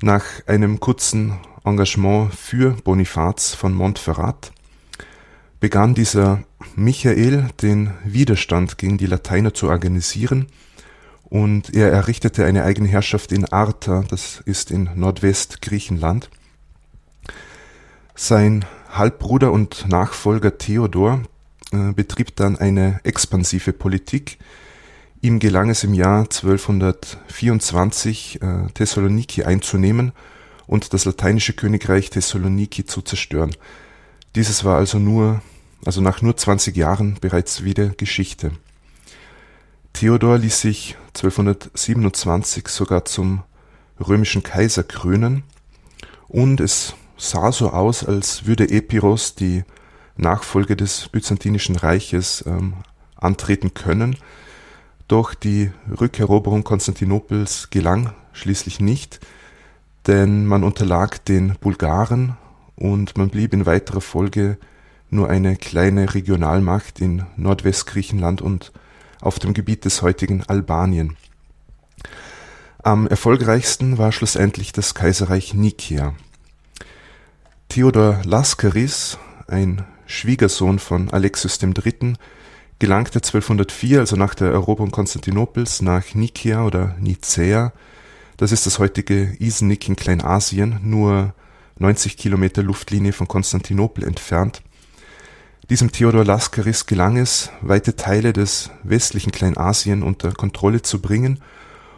Nach einem kurzen Engagement für Bonifaz von Montferrat begann dieser Michael den Widerstand gegen die Lateiner zu organisieren und er errichtete eine eigene Herrschaft in Arta, das ist in Nordwestgriechenland. Sein Halbbruder und Nachfolger Theodor äh, betrieb dann eine expansive Politik. Ihm gelang es im Jahr 1224 äh, Thessaloniki einzunehmen und das lateinische Königreich Thessaloniki zu zerstören. Dieses war also nur, also nach nur 20 Jahren bereits wieder Geschichte. Theodor ließ sich 1227 sogar zum römischen Kaiser krönen und es sah so aus, als würde Epiros die Nachfolge des Byzantinischen Reiches ähm, antreten können. Doch die Rückeroberung Konstantinopels gelang schließlich nicht, denn man unterlag den Bulgaren und man blieb in weiterer Folge nur eine kleine Regionalmacht in Nordwestgriechenland und auf dem Gebiet des heutigen Albanien. Am erfolgreichsten war schlussendlich das Kaiserreich Nikia. Theodor Laskaris, ein Schwiegersohn von Alexios III., gelangte 1204, also nach der Eroberung Konstantinopels, nach Nikia oder Nicäa. Das ist das heutige Isenik in Kleinasien, nur 90 Kilometer Luftlinie von Konstantinopel entfernt. Diesem Theodor Laskaris gelang es, weite Teile des westlichen Kleinasien unter Kontrolle zu bringen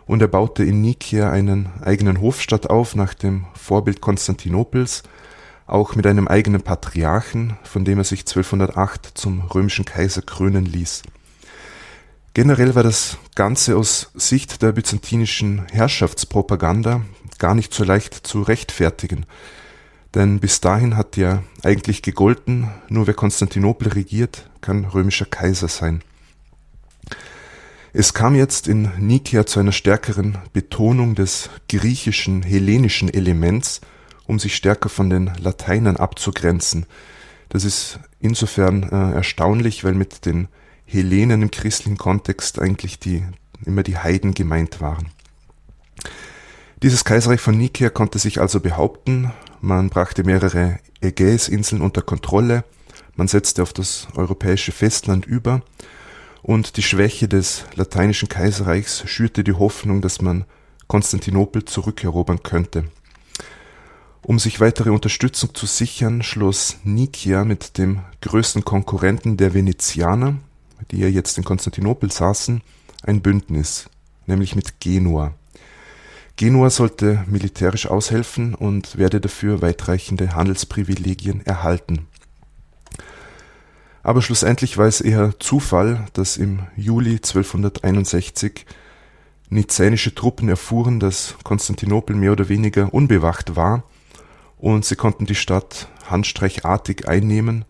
und er baute in Nikia einen eigenen Hofstaat auf nach dem Vorbild Konstantinopels, auch mit einem eigenen Patriarchen, von dem er sich 1208 zum römischen Kaiser krönen ließ. Generell war das Ganze aus Sicht der byzantinischen Herrschaftspropaganda gar nicht so leicht zu rechtfertigen, denn bis dahin hat ja eigentlich gegolten, nur wer Konstantinopel regiert, kann römischer Kaiser sein. Es kam jetzt in Nikia zu einer stärkeren Betonung des griechischen, hellenischen Elements, um sich stärker von den Lateinern abzugrenzen. Das ist insofern äh, erstaunlich, weil mit den Hellenen im christlichen Kontext eigentlich die, immer die Heiden gemeint waren. Dieses Kaiserreich von Nikia konnte sich also behaupten, man brachte mehrere Ägäisinseln unter Kontrolle, man setzte auf das europäische Festland über und die Schwäche des lateinischen Kaiserreichs schürte die Hoffnung, dass man Konstantinopel zurückerobern könnte. Um sich weitere Unterstützung zu sichern, schloss Nikia mit dem größten Konkurrenten der Venezianer, die ja jetzt in Konstantinopel saßen, ein Bündnis, nämlich mit Genua. Genua sollte militärisch aushelfen und werde dafür weitreichende Handelsprivilegien erhalten. Aber schlussendlich war es eher Zufall, dass im Juli 1261 nizänische Truppen erfuhren, dass Konstantinopel mehr oder weniger unbewacht war und sie konnten die Stadt handstreichartig einnehmen,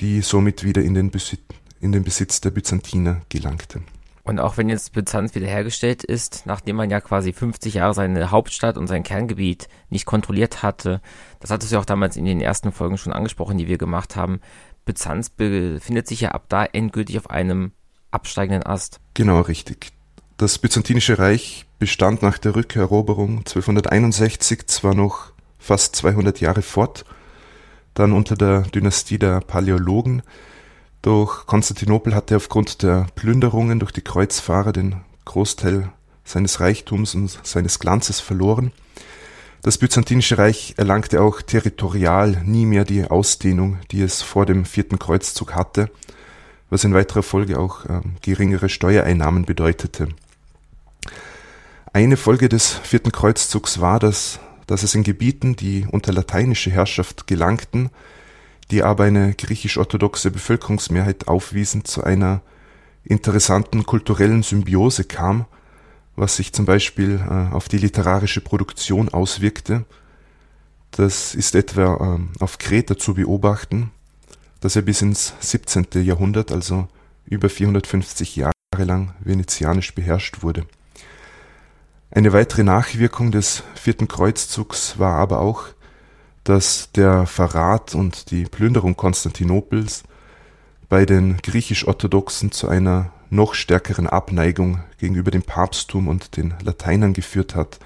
die somit wieder in den, Besitz, in den Besitz der Byzantiner gelangte. Und auch wenn jetzt Byzanz wiederhergestellt ist, nachdem man ja quasi 50 Jahre seine Hauptstadt und sein Kerngebiet nicht kontrolliert hatte, das hattest du ja auch damals in den ersten Folgen schon angesprochen, die wir gemacht haben, Byzanz befindet sich ja ab da endgültig auf einem absteigenden Ast. Genau, richtig. Das Byzantinische Reich bestand nach der Rückeroberung 1261 zwar noch fast 200 Jahre fort, dann unter der Dynastie der Paläologen, doch Konstantinopel hatte aufgrund der Plünderungen durch die Kreuzfahrer den Großteil seines Reichtums und seines Glanzes verloren. Das Byzantinische Reich erlangte auch territorial nie mehr die Ausdehnung, die es vor dem vierten Kreuzzug hatte, was in weiterer Folge auch äh, geringere Steuereinnahmen bedeutete. Eine Folge des vierten Kreuzzugs war, dass, dass es in Gebieten, die unter lateinische Herrschaft gelangten, die aber eine griechisch-orthodoxe Bevölkerungsmehrheit aufwiesen, zu einer interessanten kulturellen Symbiose kam, was sich zum Beispiel äh, auf die literarische Produktion auswirkte. Das ist etwa äh, auf Kreta zu beobachten, dass er bis ins 17. Jahrhundert, also über 450 Jahre lang venezianisch beherrscht wurde. Eine weitere Nachwirkung des vierten Kreuzzugs war aber auch, dass der Verrat und die Plünderung Konstantinopels bei den griechisch-orthodoxen zu einer noch stärkeren Abneigung gegenüber dem Papsttum und den Lateinern geführt hat.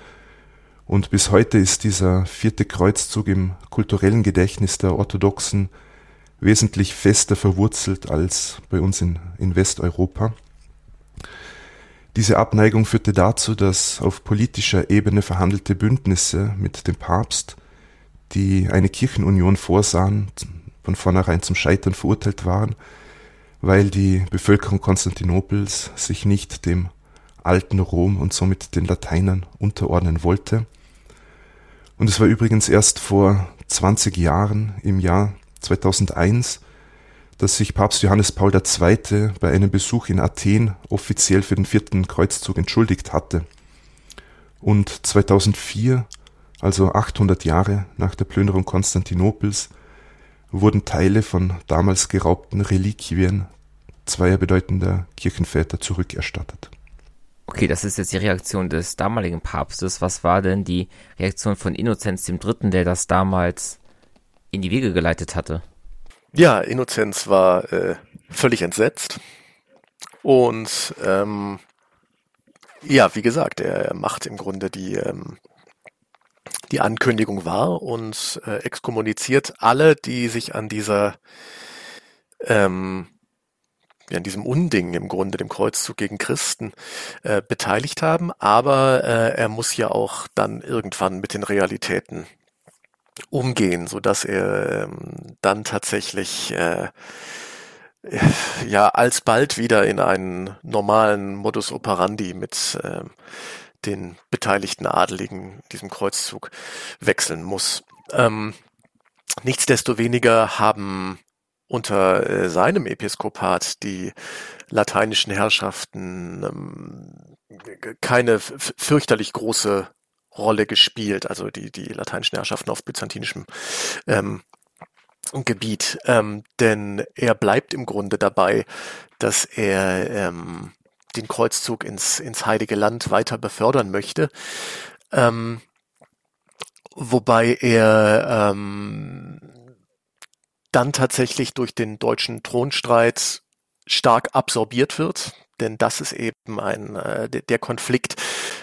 Und bis heute ist dieser vierte Kreuzzug im kulturellen Gedächtnis der Orthodoxen wesentlich fester verwurzelt als bei uns in, in Westeuropa. Diese Abneigung führte dazu, dass auf politischer Ebene verhandelte Bündnisse mit dem Papst die eine Kirchenunion vorsahen, von vornherein zum Scheitern verurteilt waren, weil die Bevölkerung Konstantinopels sich nicht dem alten Rom und somit den Lateinern unterordnen wollte. Und es war übrigens erst vor 20 Jahren, im Jahr 2001, dass sich Papst Johannes Paul II. bei einem Besuch in Athen offiziell für den vierten Kreuzzug entschuldigt hatte. Und 2004, also 800 Jahre nach der Plünderung Konstantinopels, wurden Teile von damals geraubten Reliquien zweier bedeutender Kirchenväter zurückerstattet. Okay, das ist jetzt die Reaktion des damaligen Papstes. Was war denn die Reaktion von Innozenz III., der das damals in die Wege geleitet hatte? Ja, Innozenz war äh, völlig entsetzt. Und ähm, ja, wie gesagt, er macht im Grunde die, ähm, die Ankündigung wahr und äh, exkommuniziert alle, die sich an dieser ähm, ja, an diesem Unding im Grunde, dem Kreuzzug gegen Christen, äh, beteiligt haben. Aber äh, er muss ja auch dann irgendwann mit den Realitäten umgehen, so dass er ähm, dann tatsächlich äh, ja alsbald wieder in einen normalen Modus operandi mit äh, den beteiligten Adeligen diesem Kreuzzug wechseln muss. Ähm, nichtsdestoweniger haben unter äh, seinem Episkopat die lateinischen Herrschaften ähm, keine fürchterlich große Rolle gespielt, also die, die lateinischen Herrschaften auf byzantinischem ähm, Gebiet. Ähm, denn er bleibt im Grunde dabei, dass er ähm, den Kreuzzug ins, ins Heilige Land weiter befördern möchte. Ähm, wobei er ähm, dann tatsächlich durch den deutschen Thronstreit stark absorbiert wird, denn das ist eben ein äh, der Konflikt,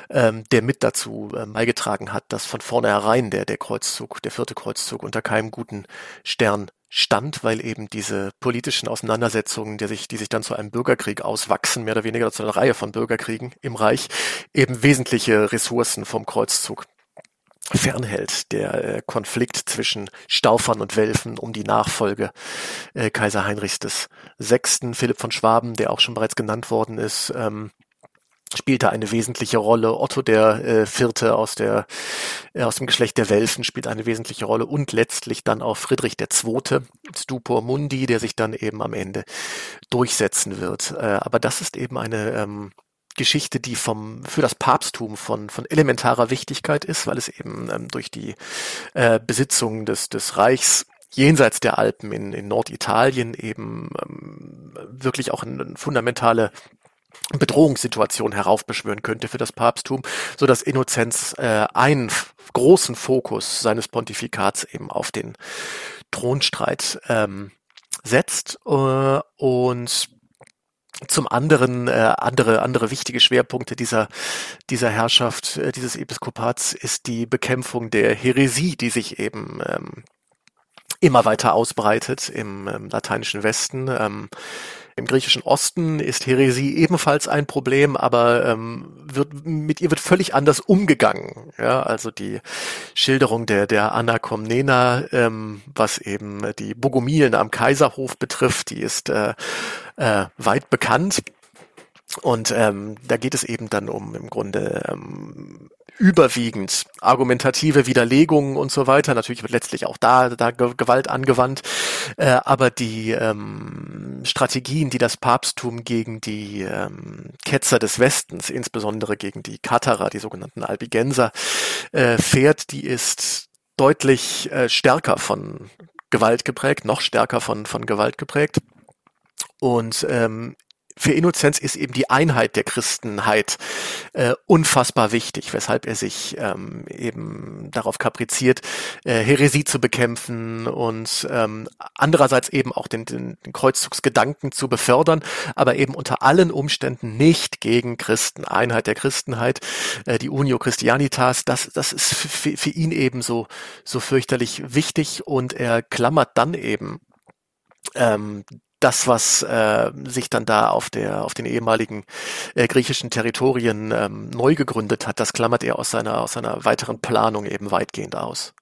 ähm, der mit dazu äh, beigetragen hat, dass von vornherein der der Kreuzzug, der vierte Kreuzzug unter keinem guten Stern stand, weil eben diese politischen Auseinandersetzungen, die sich, die sich dann zu einem Bürgerkrieg auswachsen, mehr oder weniger zu einer Reihe von Bürgerkriegen im Reich, eben wesentliche Ressourcen vom Kreuzzug fernhält, der äh, Konflikt zwischen Staufern und Welfen um die Nachfolge äh, Kaiser Heinrichs des Sechsten, Philipp von Schwaben, der auch schon bereits genannt worden ist, ähm, spielte eine wesentliche Rolle. Otto der äh, Vierte aus der äh, aus dem Geschlecht der Welfen spielt eine wesentliche Rolle und letztlich dann auch Friedrich der Zweite, Stupor Mundi, der sich dann eben am Ende durchsetzen wird. Äh, aber das ist eben eine ähm, Geschichte, die vom für das Papsttum von von elementarer Wichtigkeit ist, weil es eben ähm, durch die äh, Besitzung des des Reichs jenseits der Alpen in, in Norditalien eben ähm, wirklich auch eine fundamentale Bedrohungssituation heraufbeschwören könnte für das Papsttum, so dass Innozenz äh, einen großen Fokus seines Pontifikats eben auf den Thronstreit ähm, setzt äh, und zum anderen äh, andere andere wichtige Schwerpunkte dieser dieser Herrschaft äh, dieses Episkopats ist die Bekämpfung der Häresie, die sich eben ähm, immer weiter ausbreitet im, im lateinischen Westen. Ähm, Im griechischen Osten ist Häresie ebenfalls ein Problem, aber ähm, wird, mit ihr wird völlig anders umgegangen. Ja, also die Schilderung der, der Anna Komnena, ähm, was eben die Bogomilen am Kaiserhof betrifft, die ist äh, äh, weit bekannt. Und ähm, da geht es eben dann um im Grunde ähm, überwiegend argumentative Widerlegungen und so weiter. Natürlich wird letztlich auch da, da Gewalt angewandt, äh, aber die ähm, Strategien, die das Papsttum gegen die ähm, Ketzer des Westens, insbesondere gegen die Katharer, die sogenannten Albigenser, äh, fährt, die ist deutlich äh, stärker von Gewalt geprägt, noch stärker von, von Gewalt geprägt. Und ähm, für Innozenz ist eben die Einheit der Christenheit äh, unfassbar wichtig, weshalb er sich ähm, eben darauf kapriziert, äh, Häresie zu bekämpfen und ähm, andererseits eben auch den, den, den Kreuzzugsgedanken zu befördern, aber eben unter allen Umständen nicht gegen Christen. Einheit der Christenheit, äh, die Unio Christianitas, das, das ist für, für ihn eben so, so fürchterlich wichtig und er klammert dann eben ähm, das, was äh, sich dann da auf der auf den ehemaligen äh, griechischen Territorien ähm, neu gegründet hat, das klammert er aus seiner aus seiner weiteren Planung eben weitgehend aus.